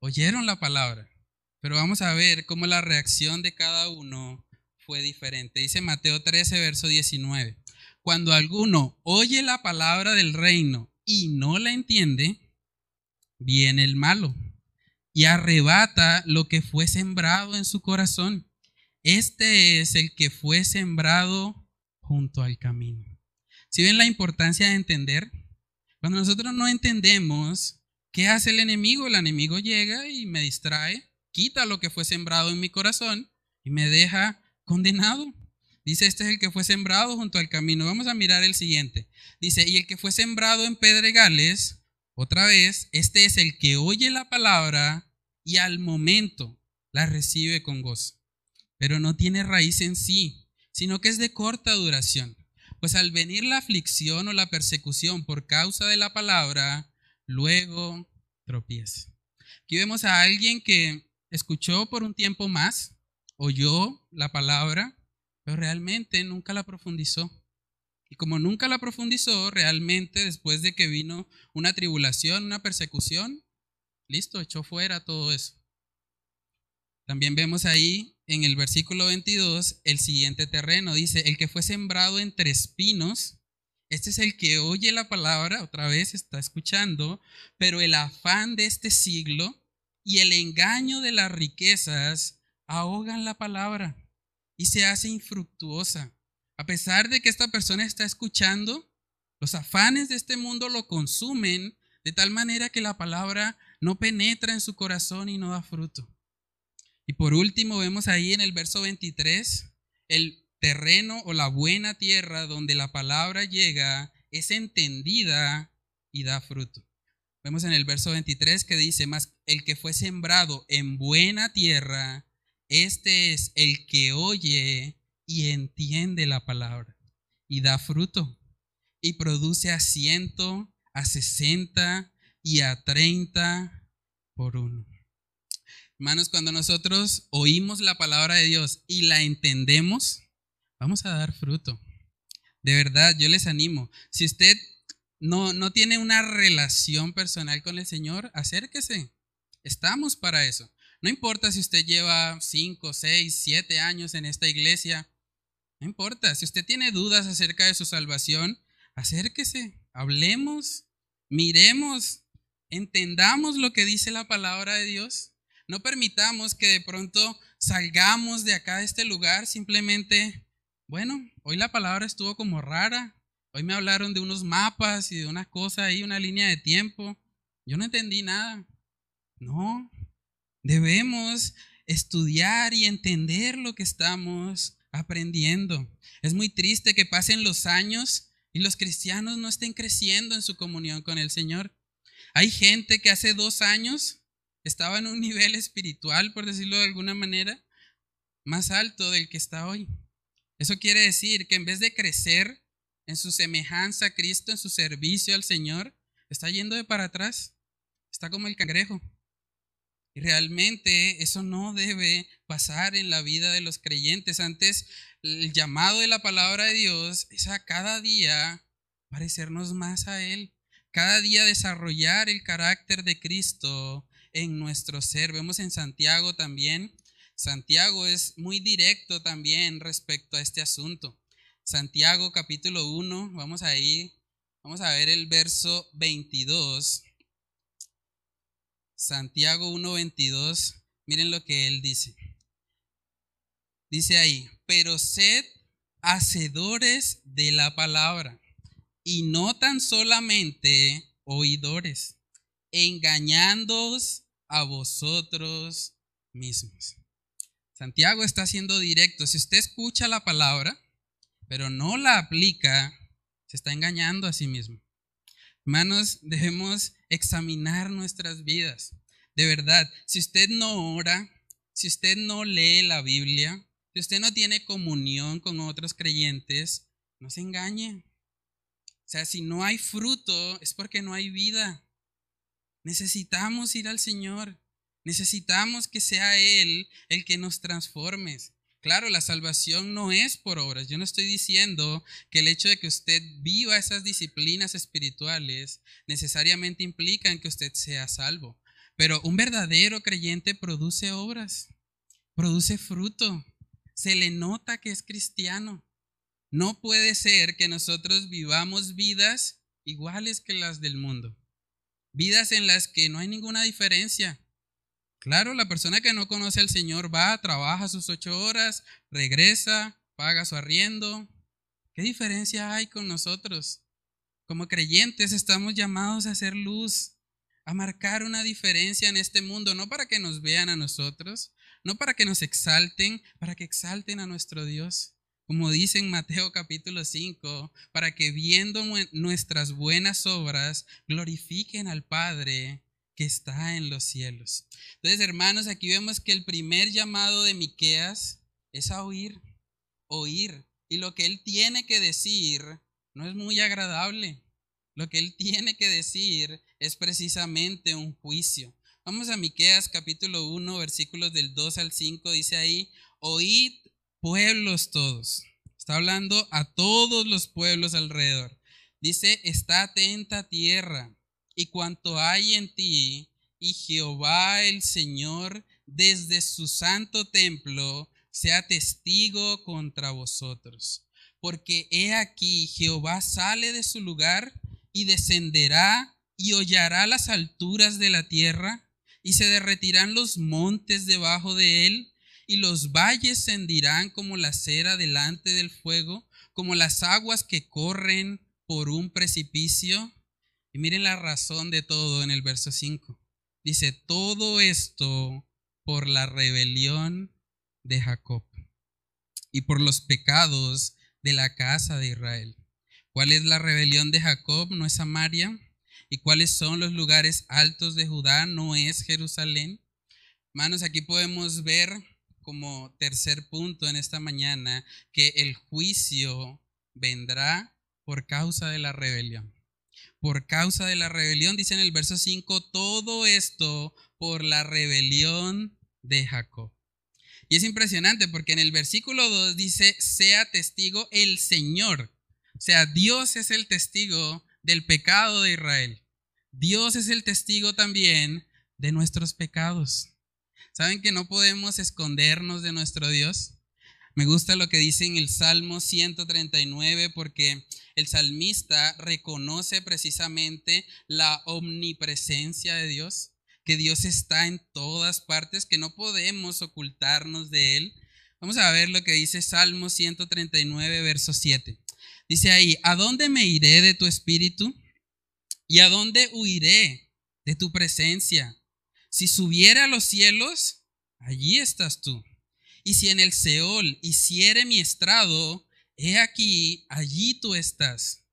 Oyeron la palabra. Pero vamos a ver cómo la reacción de cada uno fue diferente. Dice Mateo 13, verso 19. Cuando alguno oye la palabra del reino y no la entiende, viene el malo y arrebata lo que fue sembrado en su corazón. Este es el que fue sembrado junto al camino. Si ven la importancia de entender, cuando nosotros no entendemos qué hace el enemigo, el enemigo llega y me distrae quita lo que fue sembrado en mi corazón y me deja condenado. Dice, este es el que fue sembrado junto al camino. Vamos a mirar el siguiente. Dice, y el que fue sembrado en pedregales, otra vez, este es el que oye la palabra y al momento la recibe con gozo. Pero no tiene raíz en sí, sino que es de corta duración. Pues al venir la aflicción o la persecución por causa de la palabra, luego tropieza. Aquí vemos a alguien que escuchó por un tiempo más, oyó la palabra, pero realmente nunca la profundizó. Y como nunca la profundizó, realmente después de que vino una tribulación, una persecución, listo, echó fuera todo eso. También vemos ahí en el versículo 22 el siguiente terreno. Dice, el que fue sembrado entre espinos, este es el que oye la palabra, otra vez está escuchando, pero el afán de este siglo y el engaño de las riquezas ahogan la palabra y se hace infructuosa. A pesar de que esta persona está escuchando, los afanes de este mundo lo consumen de tal manera que la palabra no penetra en su corazón y no da fruto. Y por último vemos ahí en el verso 23 el terreno o la buena tierra donde la palabra llega es entendida y da fruto. Vemos en el verso 23 que dice, más el que fue sembrado en buena tierra, este es el que oye y entiende la palabra y da fruto y produce a ciento, a sesenta y a treinta por uno. Hermanos, cuando nosotros oímos la palabra de Dios y la entendemos, vamos a dar fruto. De verdad, yo les animo. Si usted no, no tiene una relación personal con el Señor, acérquese. Estamos para eso. No importa si usted lleva 5, 6, 7 años en esta iglesia. No importa. Si usted tiene dudas acerca de su salvación, acérquese. Hablemos, miremos, entendamos lo que dice la palabra de Dios. No permitamos que de pronto salgamos de acá, de este lugar, simplemente, bueno, hoy la palabra estuvo como rara, Hoy me hablaron de unos mapas y de una cosa ahí, una línea de tiempo. Yo no entendí nada. No, debemos estudiar y entender lo que estamos aprendiendo. Es muy triste que pasen los años y los cristianos no estén creciendo en su comunión con el Señor. Hay gente que hace dos años estaba en un nivel espiritual, por decirlo de alguna manera, más alto del que está hoy. Eso quiere decir que en vez de crecer, en su semejanza a Cristo, en su servicio al Señor, está yendo de para atrás. Está como el cangrejo. Y realmente eso no debe pasar en la vida de los creyentes. Antes, el llamado de la palabra de Dios es a cada día parecernos más a Él. Cada día desarrollar el carácter de Cristo en nuestro ser. Vemos en Santiago también. Santiago es muy directo también respecto a este asunto. Santiago capítulo 1, vamos a ir, vamos a ver el verso 22. Santiago 1, 22, miren lo que él dice. Dice ahí, pero sed hacedores de la palabra y no tan solamente oidores, engañándoos a vosotros mismos. Santiago está siendo directo. Si usted escucha la palabra, pero no la aplica, se está engañando a sí mismo. Hermanos, debemos examinar nuestras vidas. De verdad, si usted no ora, si usted no lee la Biblia, si usted no tiene comunión con otros creyentes, no se engañe. O sea, si no hay fruto, es porque no hay vida. Necesitamos ir al Señor. Necesitamos que sea Él el que nos transforme. Claro, la salvación no es por obras. Yo no estoy diciendo que el hecho de que usted viva esas disciplinas espirituales necesariamente implica que usted sea salvo. Pero un verdadero creyente produce obras, produce fruto, se le nota que es cristiano. No puede ser que nosotros vivamos vidas iguales que las del mundo, vidas en las que no hay ninguna diferencia. Claro, la persona que no conoce al Señor va, trabaja sus ocho horas, regresa, paga su arriendo. ¿Qué diferencia hay con nosotros? Como creyentes estamos llamados a hacer luz, a marcar una diferencia en este mundo, no para que nos vean a nosotros, no para que nos exalten, para que exalten a nuestro Dios. Como dice en Mateo capítulo 5, para que viendo nuestras buenas obras glorifiquen al Padre que está en los cielos. Entonces, hermanos, aquí vemos que el primer llamado de Miqueas es a oír, oír. Y lo que él tiene que decir no es muy agradable. Lo que él tiene que decir es precisamente un juicio. Vamos a Miqueas capítulo 1, versículos del 2 al 5, dice ahí, oíd pueblos todos. Está hablando a todos los pueblos alrededor. Dice, está atenta tierra y cuanto hay en ti, y Jehová el Señor desde su santo templo sea testigo contra vosotros. Porque he aquí Jehová sale de su lugar y descenderá y hollará las alturas de la tierra y se derretirán los montes debajo de él y los valles se hendirán como la cera delante del fuego, como las aguas que corren por un precipicio y miren la razón de todo en el verso 5. Dice, todo esto por la rebelión de Jacob y por los pecados de la casa de Israel. ¿Cuál es la rebelión de Jacob? ¿No es Samaria? ¿Y cuáles son los lugares altos de Judá? ¿No es Jerusalén? Hermanos, aquí podemos ver como tercer punto en esta mañana que el juicio vendrá por causa de la rebelión por causa de la rebelión, dice en el verso 5, todo esto por la rebelión de Jacob. Y es impresionante porque en el versículo 2 dice, sea testigo el Señor. O sea, Dios es el testigo del pecado de Israel. Dios es el testigo también de nuestros pecados. ¿Saben que no podemos escondernos de nuestro Dios? Me gusta lo que dice en el Salmo 139 porque el salmista reconoce precisamente la omnipresencia de Dios, que Dios está en todas partes, que no podemos ocultarnos de Él. Vamos a ver lo que dice Salmo 139, verso 7. Dice ahí, ¿a dónde me iré de tu espíritu? ¿Y a dónde huiré de tu presencia? Si subiera a los cielos, allí estás tú. Y si en el Seol hiciere mi estrado, he aquí, allí tú estás.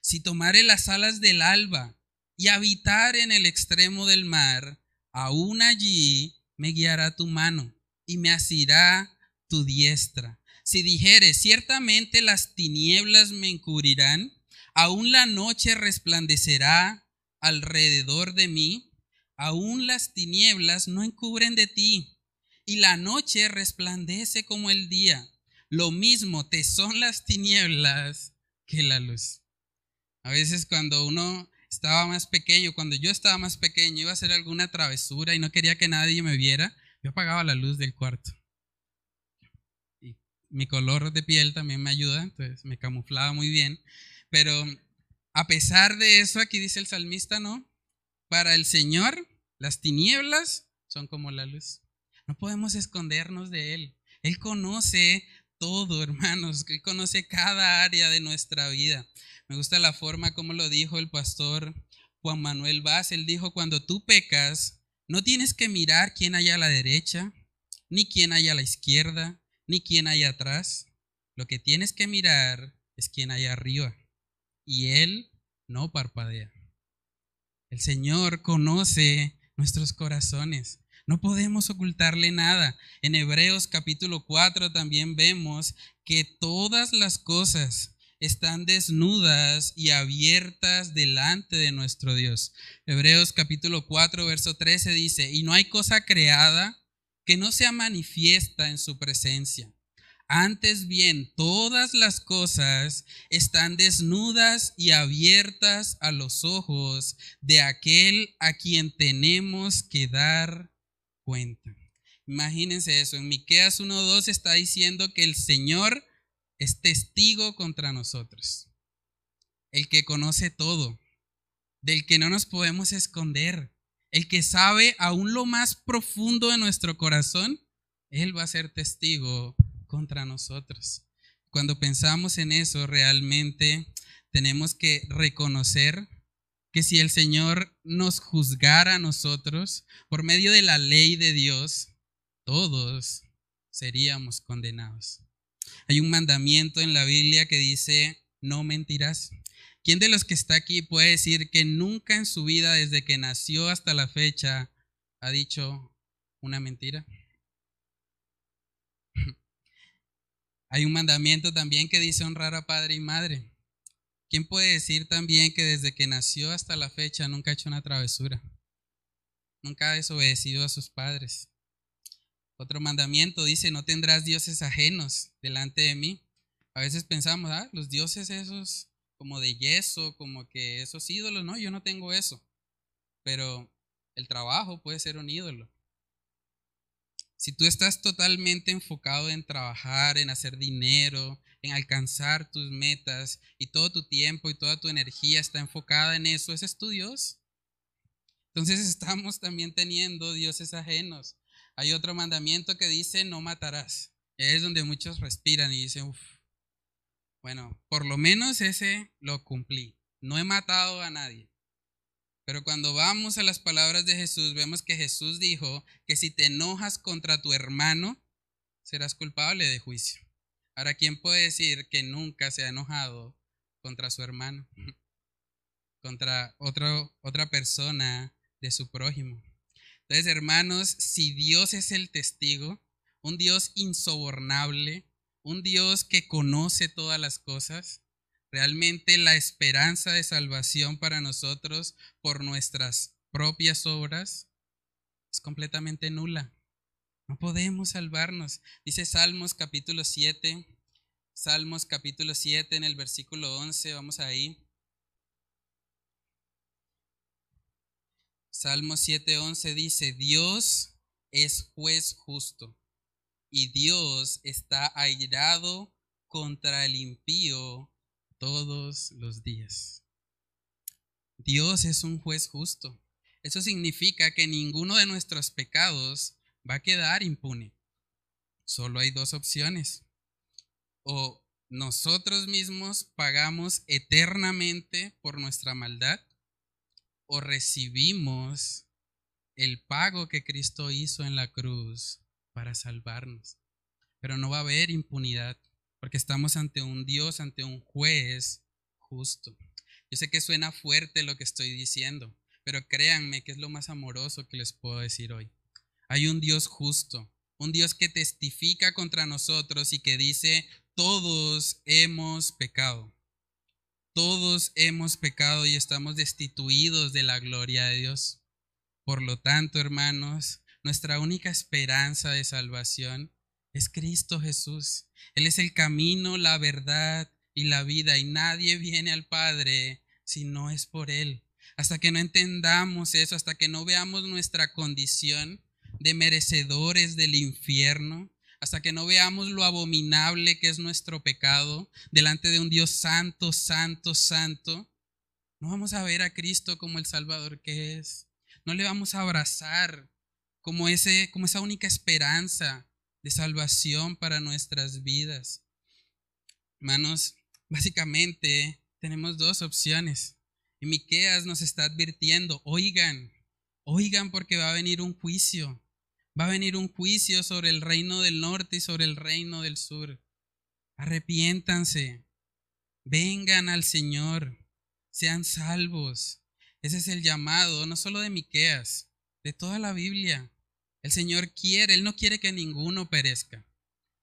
Si tomare las alas del alba y habitar en el extremo del mar, aún allí me guiará tu mano y me asirá tu diestra. Si dijere, ciertamente las tinieblas me encubrirán, aún la noche resplandecerá alrededor de mí, aún las tinieblas no encubren de ti y la noche resplandece como el día. Lo mismo te son las tinieblas que la luz. A veces cuando uno estaba más pequeño, cuando yo estaba más pequeño, iba a hacer alguna travesura y no quería que nadie me viera, yo apagaba la luz del cuarto. Y mi color de piel también me ayuda, entonces me camuflaba muy bien. Pero a pesar de eso, aquí dice el salmista, ¿no? Para el Señor, las tinieblas son como la luz. No podemos escondernos de Él. Él conoce todo, hermanos, Él conoce cada área de nuestra vida. Me gusta la forma como lo dijo el pastor Juan Manuel Vaz. Él dijo, cuando tú pecas, no tienes que mirar quién hay a la derecha, ni quién hay a la izquierda, ni quién hay atrás. Lo que tienes que mirar es quién hay arriba. Y Él no parpadea. El Señor conoce nuestros corazones. No podemos ocultarle nada. En Hebreos capítulo 4 también vemos que todas las cosas están desnudas y abiertas delante de nuestro Dios. Hebreos capítulo 4, verso 13 dice, y no hay cosa creada que no sea manifiesta en su presencia. Antes bien, todas las cosas están desnudas y abiertas a los ojos de aquel a quien tenemos que dar Imagínense eso. En Miqueas 1:2 está diciendo que el Señor es testigo contra nosotros. El que conoce todo, del que no nos podemos esconder, el que sabe aún lo más profundo de nuestro corazón, Él va a ser testigo contra nosotros. Cuando pensamos en eso, realmente tenemos que reconocer que si el Señor nos juzgara a nosotros por medio de la ley de Dios, todos seríamos condenados. Hay un mandamiento en la Biblia que dice, no mentirás. ¿Quién de los que está aquí puede decir que nunca en su vida, desde que nació hasta la fecha, ha dicho una mentira? Hay un mandamiento también que dice honrar a padre y madre. ¿Quién puede decir también que desde que nació hasta la fecha nunca ha hecho una travesura? Nunca ha desobedecido a sus padres. Otro mandamiento dice, no tendrás dioses ajenos delante de mí. A veces pensamos, ah, los dioses esos como de yeso, como que esos ídolos, no, yo no tengo eso. Pero el trabajo puede ser un ídolo. Si tú estás totalmente enfocado en trabajar, en hacer dinero, en alcanzar tus metas y todo tu tiempo y toda tu energía está enfocada en eso, ese es tu Dios. Entonces estamos también teniendo dioses ajenos. Hay otro mandamiento que dice no matarás. Es donde muchos respiran y dicen, bueno, por lo menos ese lo cumplí. No he matado a nadie. Pero cuando vamos a las palabras de Jesús, vemos que Jesús dijo que si te enojas contra tu hermano, serás culpable de juicio. Ahora, ¿quién puede decir que nunca se ha enojado contra su hermano? contra otro, otra persona de su prójimo. Entonces, hermanos, si Dios es el testigo, un Dios insobornable, un Dios que conoce todas las cosas, realmente la esperanza de salvación para nosotros por nuestras propias obras es completamente nula. No podemos salvarnos. Dice Salmos capítulo 7, Salmos capítulo 7 en el versículo 11, vamos ahí. Salmo 7:11 dice, Dios es juez justo y Dios está airado contra el impío todos los días. Dios es un juez justo. Eso significa que ninguno de nuestros pecados va a quedar impune. Solo hay dos opciones. O nosotros mismos pagamos eternamente por nuestra maldad o recibimos el pago que Cristo hizo en la cruz para salvarnos. Pero no va a haber impunidad, porque estamos ante un Dios, ante un juez justo. Yo sé que suena fuerte lo que estoy diciendo, pero créanme que es lo más amoroso que les puedo decir hoy. Hay un Dios justo, un Dios que testifica contra nosotros y que dice, todos hemos pecado. Todos hemos pecado y estamos destituidos de la gloria de Dios. Por lo tanto, hermanos, nuestra única esperanza de salvación es Cristo Jesús. Él es el camino, la verdad y la vida y nadie viene al Padre si no es por Él. Hasta que no entendamos eso, hasta que no veamos nuestra condición de merecedores del infierno, hasta que no veamos lo abominable que es nuestro pecado delante de un Dios santo, santo, santo, no vamos a ver a Cristo como el Salvador que es. No le vamos a abrazar como, ese, como esa única esperanza de salvación para nuestras vidas. Hermanos, básicamente tenemos dos opciones. Y Miqueas nos está advirtiendo, oigan, oigan porque va a venir un juicio. Va a venir un juicio sobre el reino del norte y sobre el reino del sur. Arrepiéntanse. Vengan al Señor. Sean salvos. Ese es el llamado, no solo de Miqueas, de toda la Biblia. El Señor quiere, Él no quiere que ninguno perezca.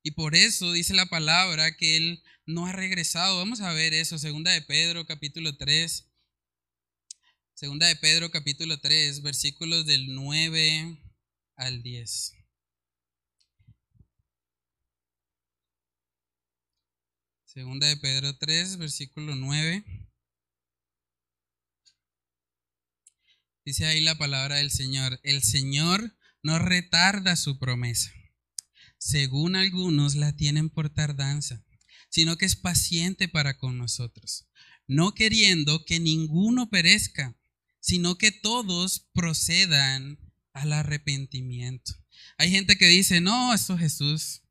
Y por eso dice la palabra que Él no ha regresado. Vamos a ver eso, segunda de Pedro capítulo 3. Segunda de Pedro capítulo 3, versículos del 9 al 10. Segunda de Pedro 3, versículo 9. Dice ahí la palabra del Señor. El Señor no retarda su promesa, según algunos la tienen por tardanza, sino que es paciente para con nosotros, no queriendo que ninguno perezca, sino que todos procedan al arrepentimiento. Hay gente que dice, no, esto Jesús,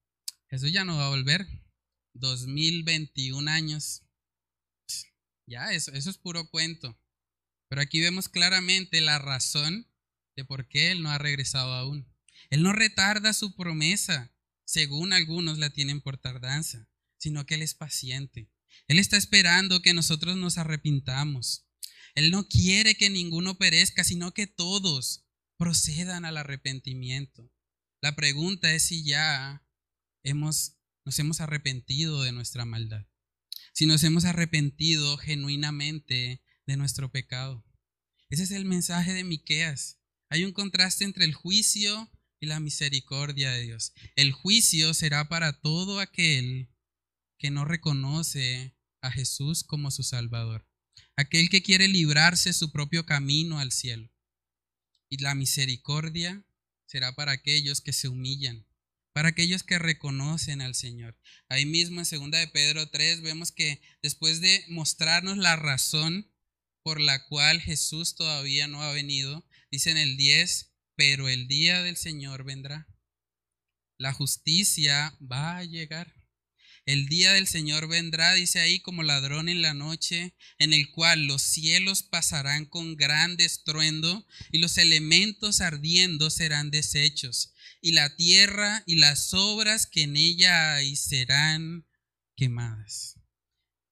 Jesús ya no va a volver. 2021 años. Ya, eso, eso es puro cuento. Pero aquí vemos claramente la razón de por qué Él no ha regresado aún. Él no retarda su promesa, según algunos la tienen por tardanza, sino que Él es paciente. Él está esperando que nosotros nos arrepintamos. Él no quiere que ninguno perezca, sino que todos procedan al arrepentimiento. La pregunta es si ya hemos, nos hemos arrepentido de nuestra maldad, si nos hemos arrepentido genuinamente de nuestro pecado. Ese es el mensaje de Miqueas. Hay un contraste entre el juicio y la misericordia de Dios. El juicio será para todo aquel que no reconoce a Jesús como su Salvador, aquel que quiere librarse su propio camino al cielo. Y la misericordia será para aquellos que se humillan, para aquellos que reconocen al Señor. Ahí mismo en 2 de Pedro 3 vemos que después de mostrarnos la razón por la cual Jesús todavía no ha venido, dice en el 10, pero el día del Señor vendrá. La justicia va a llegar. El día del Señor vendrá, dice ahí, como ladrón en la noche, en el cual los cielos pasarán con gran estruendo y los elementos ardiendo serán deshechos, y la tierra y las obras que en ella hay serán quemadas.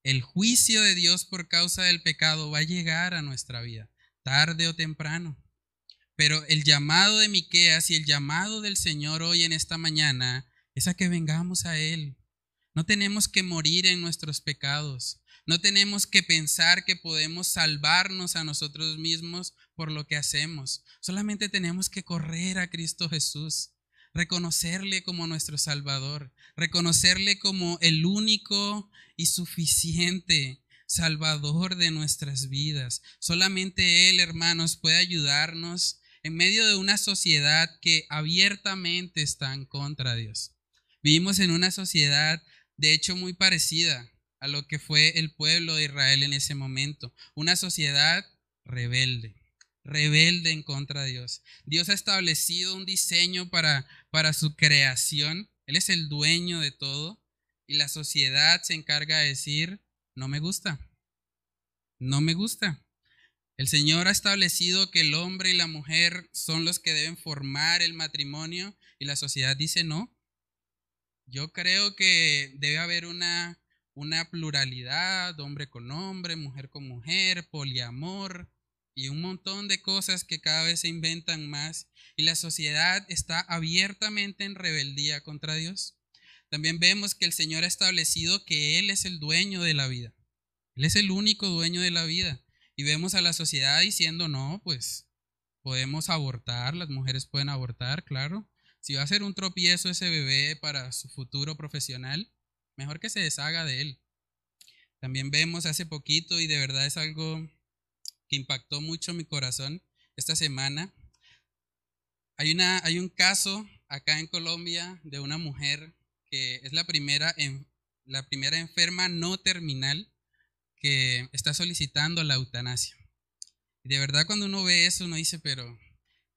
El juicio de Dios por causa del pecado va a llegar a nuestra vida, tarde o temprano. Pero el llamado de Miqueas y el llamado del Señor hoy en esta mañana es a que vengamos a Él no tenemos que morir en nuestros pecados. No tenemos que pensar que podemos salvarnos a nosotros mismos por lo que hacemos. Solamente tenemos que correr a Cristo Jesús, reconocerle como nuestro Salvador, reconocerle como el único y suficiente Salvador de nuestras vidas. Solamente Él, hermanos, puede ayudarnos en medio de una sociedad que abiertamente está en contra de Dios. Vivimos en una sociedad de hecho muy parecida a lo que fue el pueblo de Israel en ese momento, una sociedad rebelde, rebelde en contra de Dios. Dios ha establecido un diseño para, para su creación, Él es el dueño de todo. Y la sociedad se encarga de decir, no me gusta, no me gusta. El Señor ha establecido que el hombre y la mujer son los que deben formar el matrimonio. Y la sociedad dice no, yo creo que debe haber una, una pluralidad, hombre con hombre, mujer con mujer, poliamor y un montón de cosas que cada vez se inventan más. Y la sociedad está abiertamente en rebeldía contra Dios. También vemos que el Señor ha establecido que Él es el dueño de la vida. Él es el único dueño de la vida. Y vemos a la sociedad diciendo, no, pues podemos abortar, las mujeres pueden abortar, claro. Si va a ser un tropiezo ese bebé para su futuro profesional, mejor que se deshaga de él. También vemos hace poquito, y de verdad es algo que impactó mucho mi corazón esta semana. Hay, una, hay un caso acá en Colombia de una mujer que es la primera, en, la primera enferma no terminal que está solicitando la eutanasia. Y de verdad cuando uno ve eso, uno dice, pero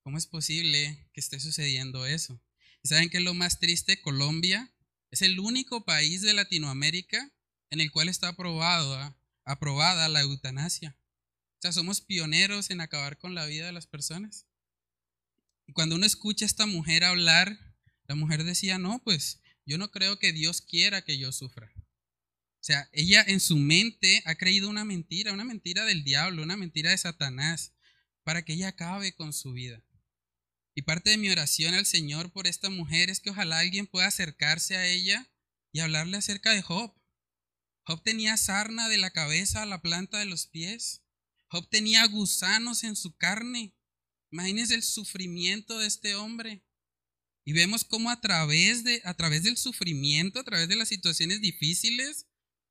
¿Cómo es posible que esté sucediendo eso? saben qué es lo más triste? Colombia es el único país de Latinoamérica en el cual está aprobado, aprobada la eutanasia. O sea, somos pioneros en acabar con la vida de las personas. Y cuando uno escucha a esta mujer hablar, la mujer decía, no, pues yo no creo que Dios quiera que yo sufra. O sea, ella en su mente ha creído una mentira, una mentira del diablo, una mentira de Satanás, para que ella acabe con su vida. Y parte de mi oración al Señor por esta mujer es que ojalá alguien pueda acercarse a ella y hablarle acerca de Job. Job tenía sarna de la cabeza a la planta de los pies. Job tenía gusanos en su carne. Imagínense el sufrimiento de este hombre. Y vemos cómo a través, de, a través del sufrimiento, a través de las situaciones difíciles,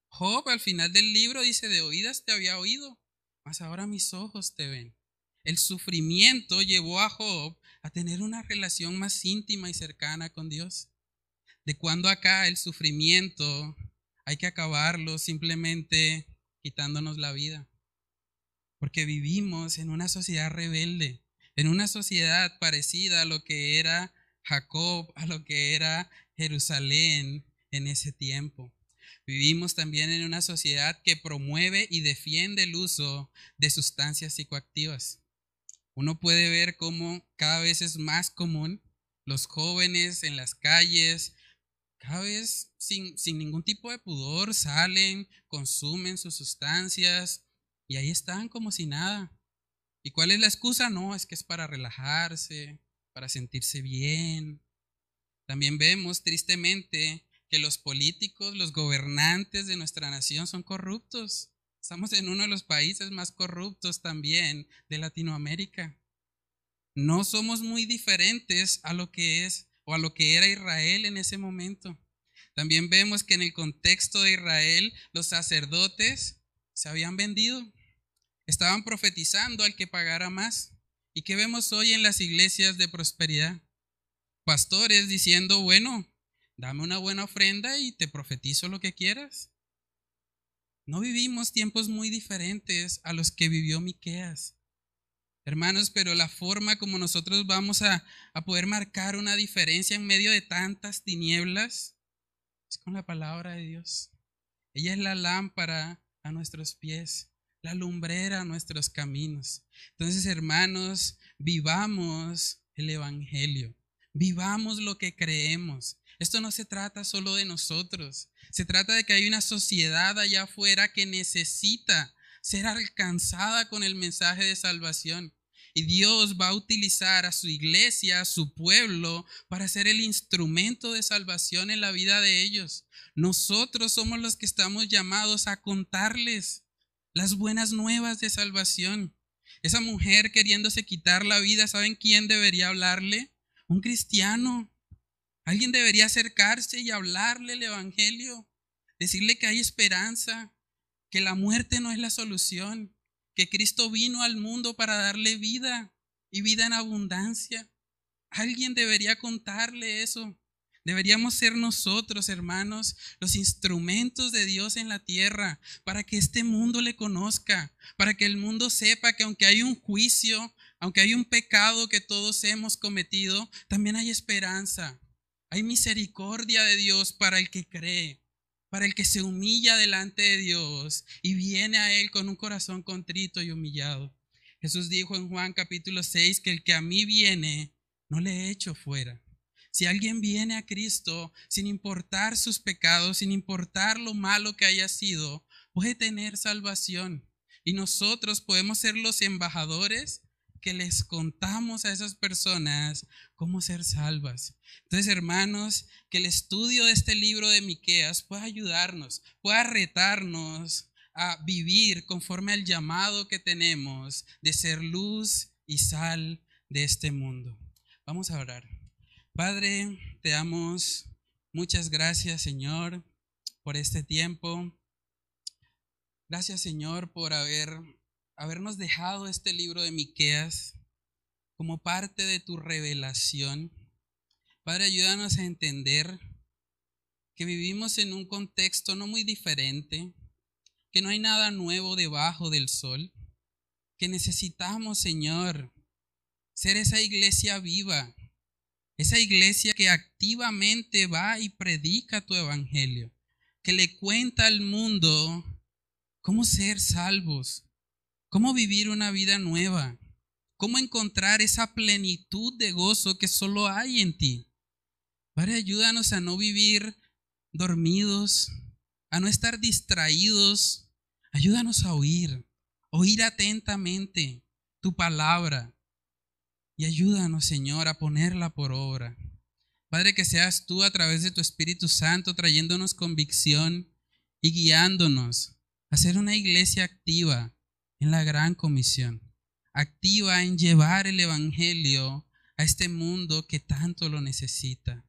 Job al final del libro dice, de oídas te había oído, mas ahora mis ojos te ven. El sufrimiento llevó a Job a tener una relación más íntima y cercana con Dios. De cuando acá el sufrimiento hay que acabarlo simplemente quitándonos la vida. Porque vivimos en una sociedad rebelde, en una sociedad parecida a lo que era Jacob, a lo que era Jerusalén en ese tiempo. Vivimos también en una sociedad que promueve y defiende el uso de sustancias psicoactivas. Uno puede ver cómo cada vez es más común los jóvenes en las calles, cada vez sin, sin ningún tipo de pudor, salen, consumen sus sustancias y ahí están como si nada. ¿Y cuál es la excusa? No, es que es para relajarse, para sentirse bien. También vemos tristemente que los políticos, los gobernantes de nuestra nación son corruptos. Estamos en uno de los países más corruptos también de Latinoamérica. No somos muy diferentes a lo que es o a lo que era Israel en ese momento. También vemos que en el contexto de Israel los sacerdotes se habían vendido. Estaban profetizando al que pagara más. ¿Y qué vemos hoy en las iglesias de prosperidad? Pastores diciendo, bueno, dame una buena ofrenda y te profetizo lo que quieras. No vivimos tiempos muy diferentes a los que vivió Miqueas. Hermanos, pero la forma como nosotros vamos a, a poder marcar una diferencia en medio de tantas tinieblas es con la palabra de Dios. Ella es la lámpara a nuestros pies la lumbrera a nuestros caminos. Entonces, hermanos, vivamos el Evangelio, vivamos lo que creemos. Esto no se trata solo de nosotros, se trata de que hay una sociedad allá afuera que necesita ser alcanzada con el mensaje de salvación. Y Dios va a utilizar a su iglesia, a su pueblo, para ser el instrumento de salvación en la vida de ellos. Nosotros somos los que estamos llamados a contarles las buenas nuevas de salvación. Esa mujer queriéndose quitar la vida, ¿saben quién debería hablarle? Un cristiano. Alguien debería acercarse y hablarle el Evangelio, decirle que hay esperanza, que la muerte no es la solución, que Cristo vino al mundo para darle vida y vida en abundancia. Alguien debería contarle eso. Deberíamos ser nosotros, hermanos, los instrumentos de Dios en la tierra para que este mundo le conozca, para que el mundo sepa que aunque hay un juicio, aunque hay un pecado que todos hemos cometido, también hay esperanza. Hay misericordia de Dios para el que cree, para el que se humilla delante de Dios y viene a Él con un corazón contrito y humillado. Jesús dijo en Juan capítulo 6 que el que a mí viene, no le echo fuera. Si alguien viene a Cristo sin importar sus pecados, sin importar lo malo que haya sido, puede tener salvación. Y nosotros podemos ser los embajadores que les contamos a esas personas cómo ser salvas. Entonces, hermanos, que el estudio de este libro de Miqueas pueda ayudarnos, pueda retarnos a vivir conforme al llamado que tenemos de ser luz y sal de este mundo. Vamos a orar. Padre, te damos muchas gracias, Señor, por este tiempo. Gracias, Señor, por haber, habernos dejado este libro de Miqueas como parte de tu revelación. Padre, ayúdanos a entender que vivimos en un contexto no muy diferente, que no hay nada nuevo debajo del sol, que necesitamos, Señor, ser esa iglesia viva Esa iglesia que activamente va y predica tu evangelio, que le cuenta al mundo cómo ser salvos, cómo vivir una vida nueva, cómo encontrar esa plenitud de gozo que solo hay en ti. Padre, ayúdanos a no vivir dormidos, a no estar distraídos. Ayúdanos a oír, oír atentamente tu palabra. Y ayúdanos, Señor, a ponerla por obra. Padre, que seas tú a través de tu Espíritu Santo trayéndonos convicción y guiándonos a ser una iglesia activa en la gran comisión, activa en llevar el Evangelio a este mundo que tanto lo necesita.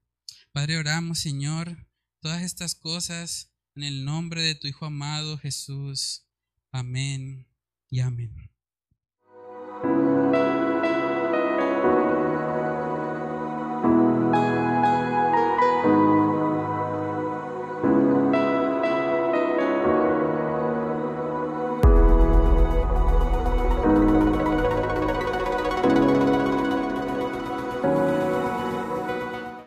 Padre, oramos, Señor, todas estas cosas en el nombre de tu Hijo amado Jesús. Amén y amén.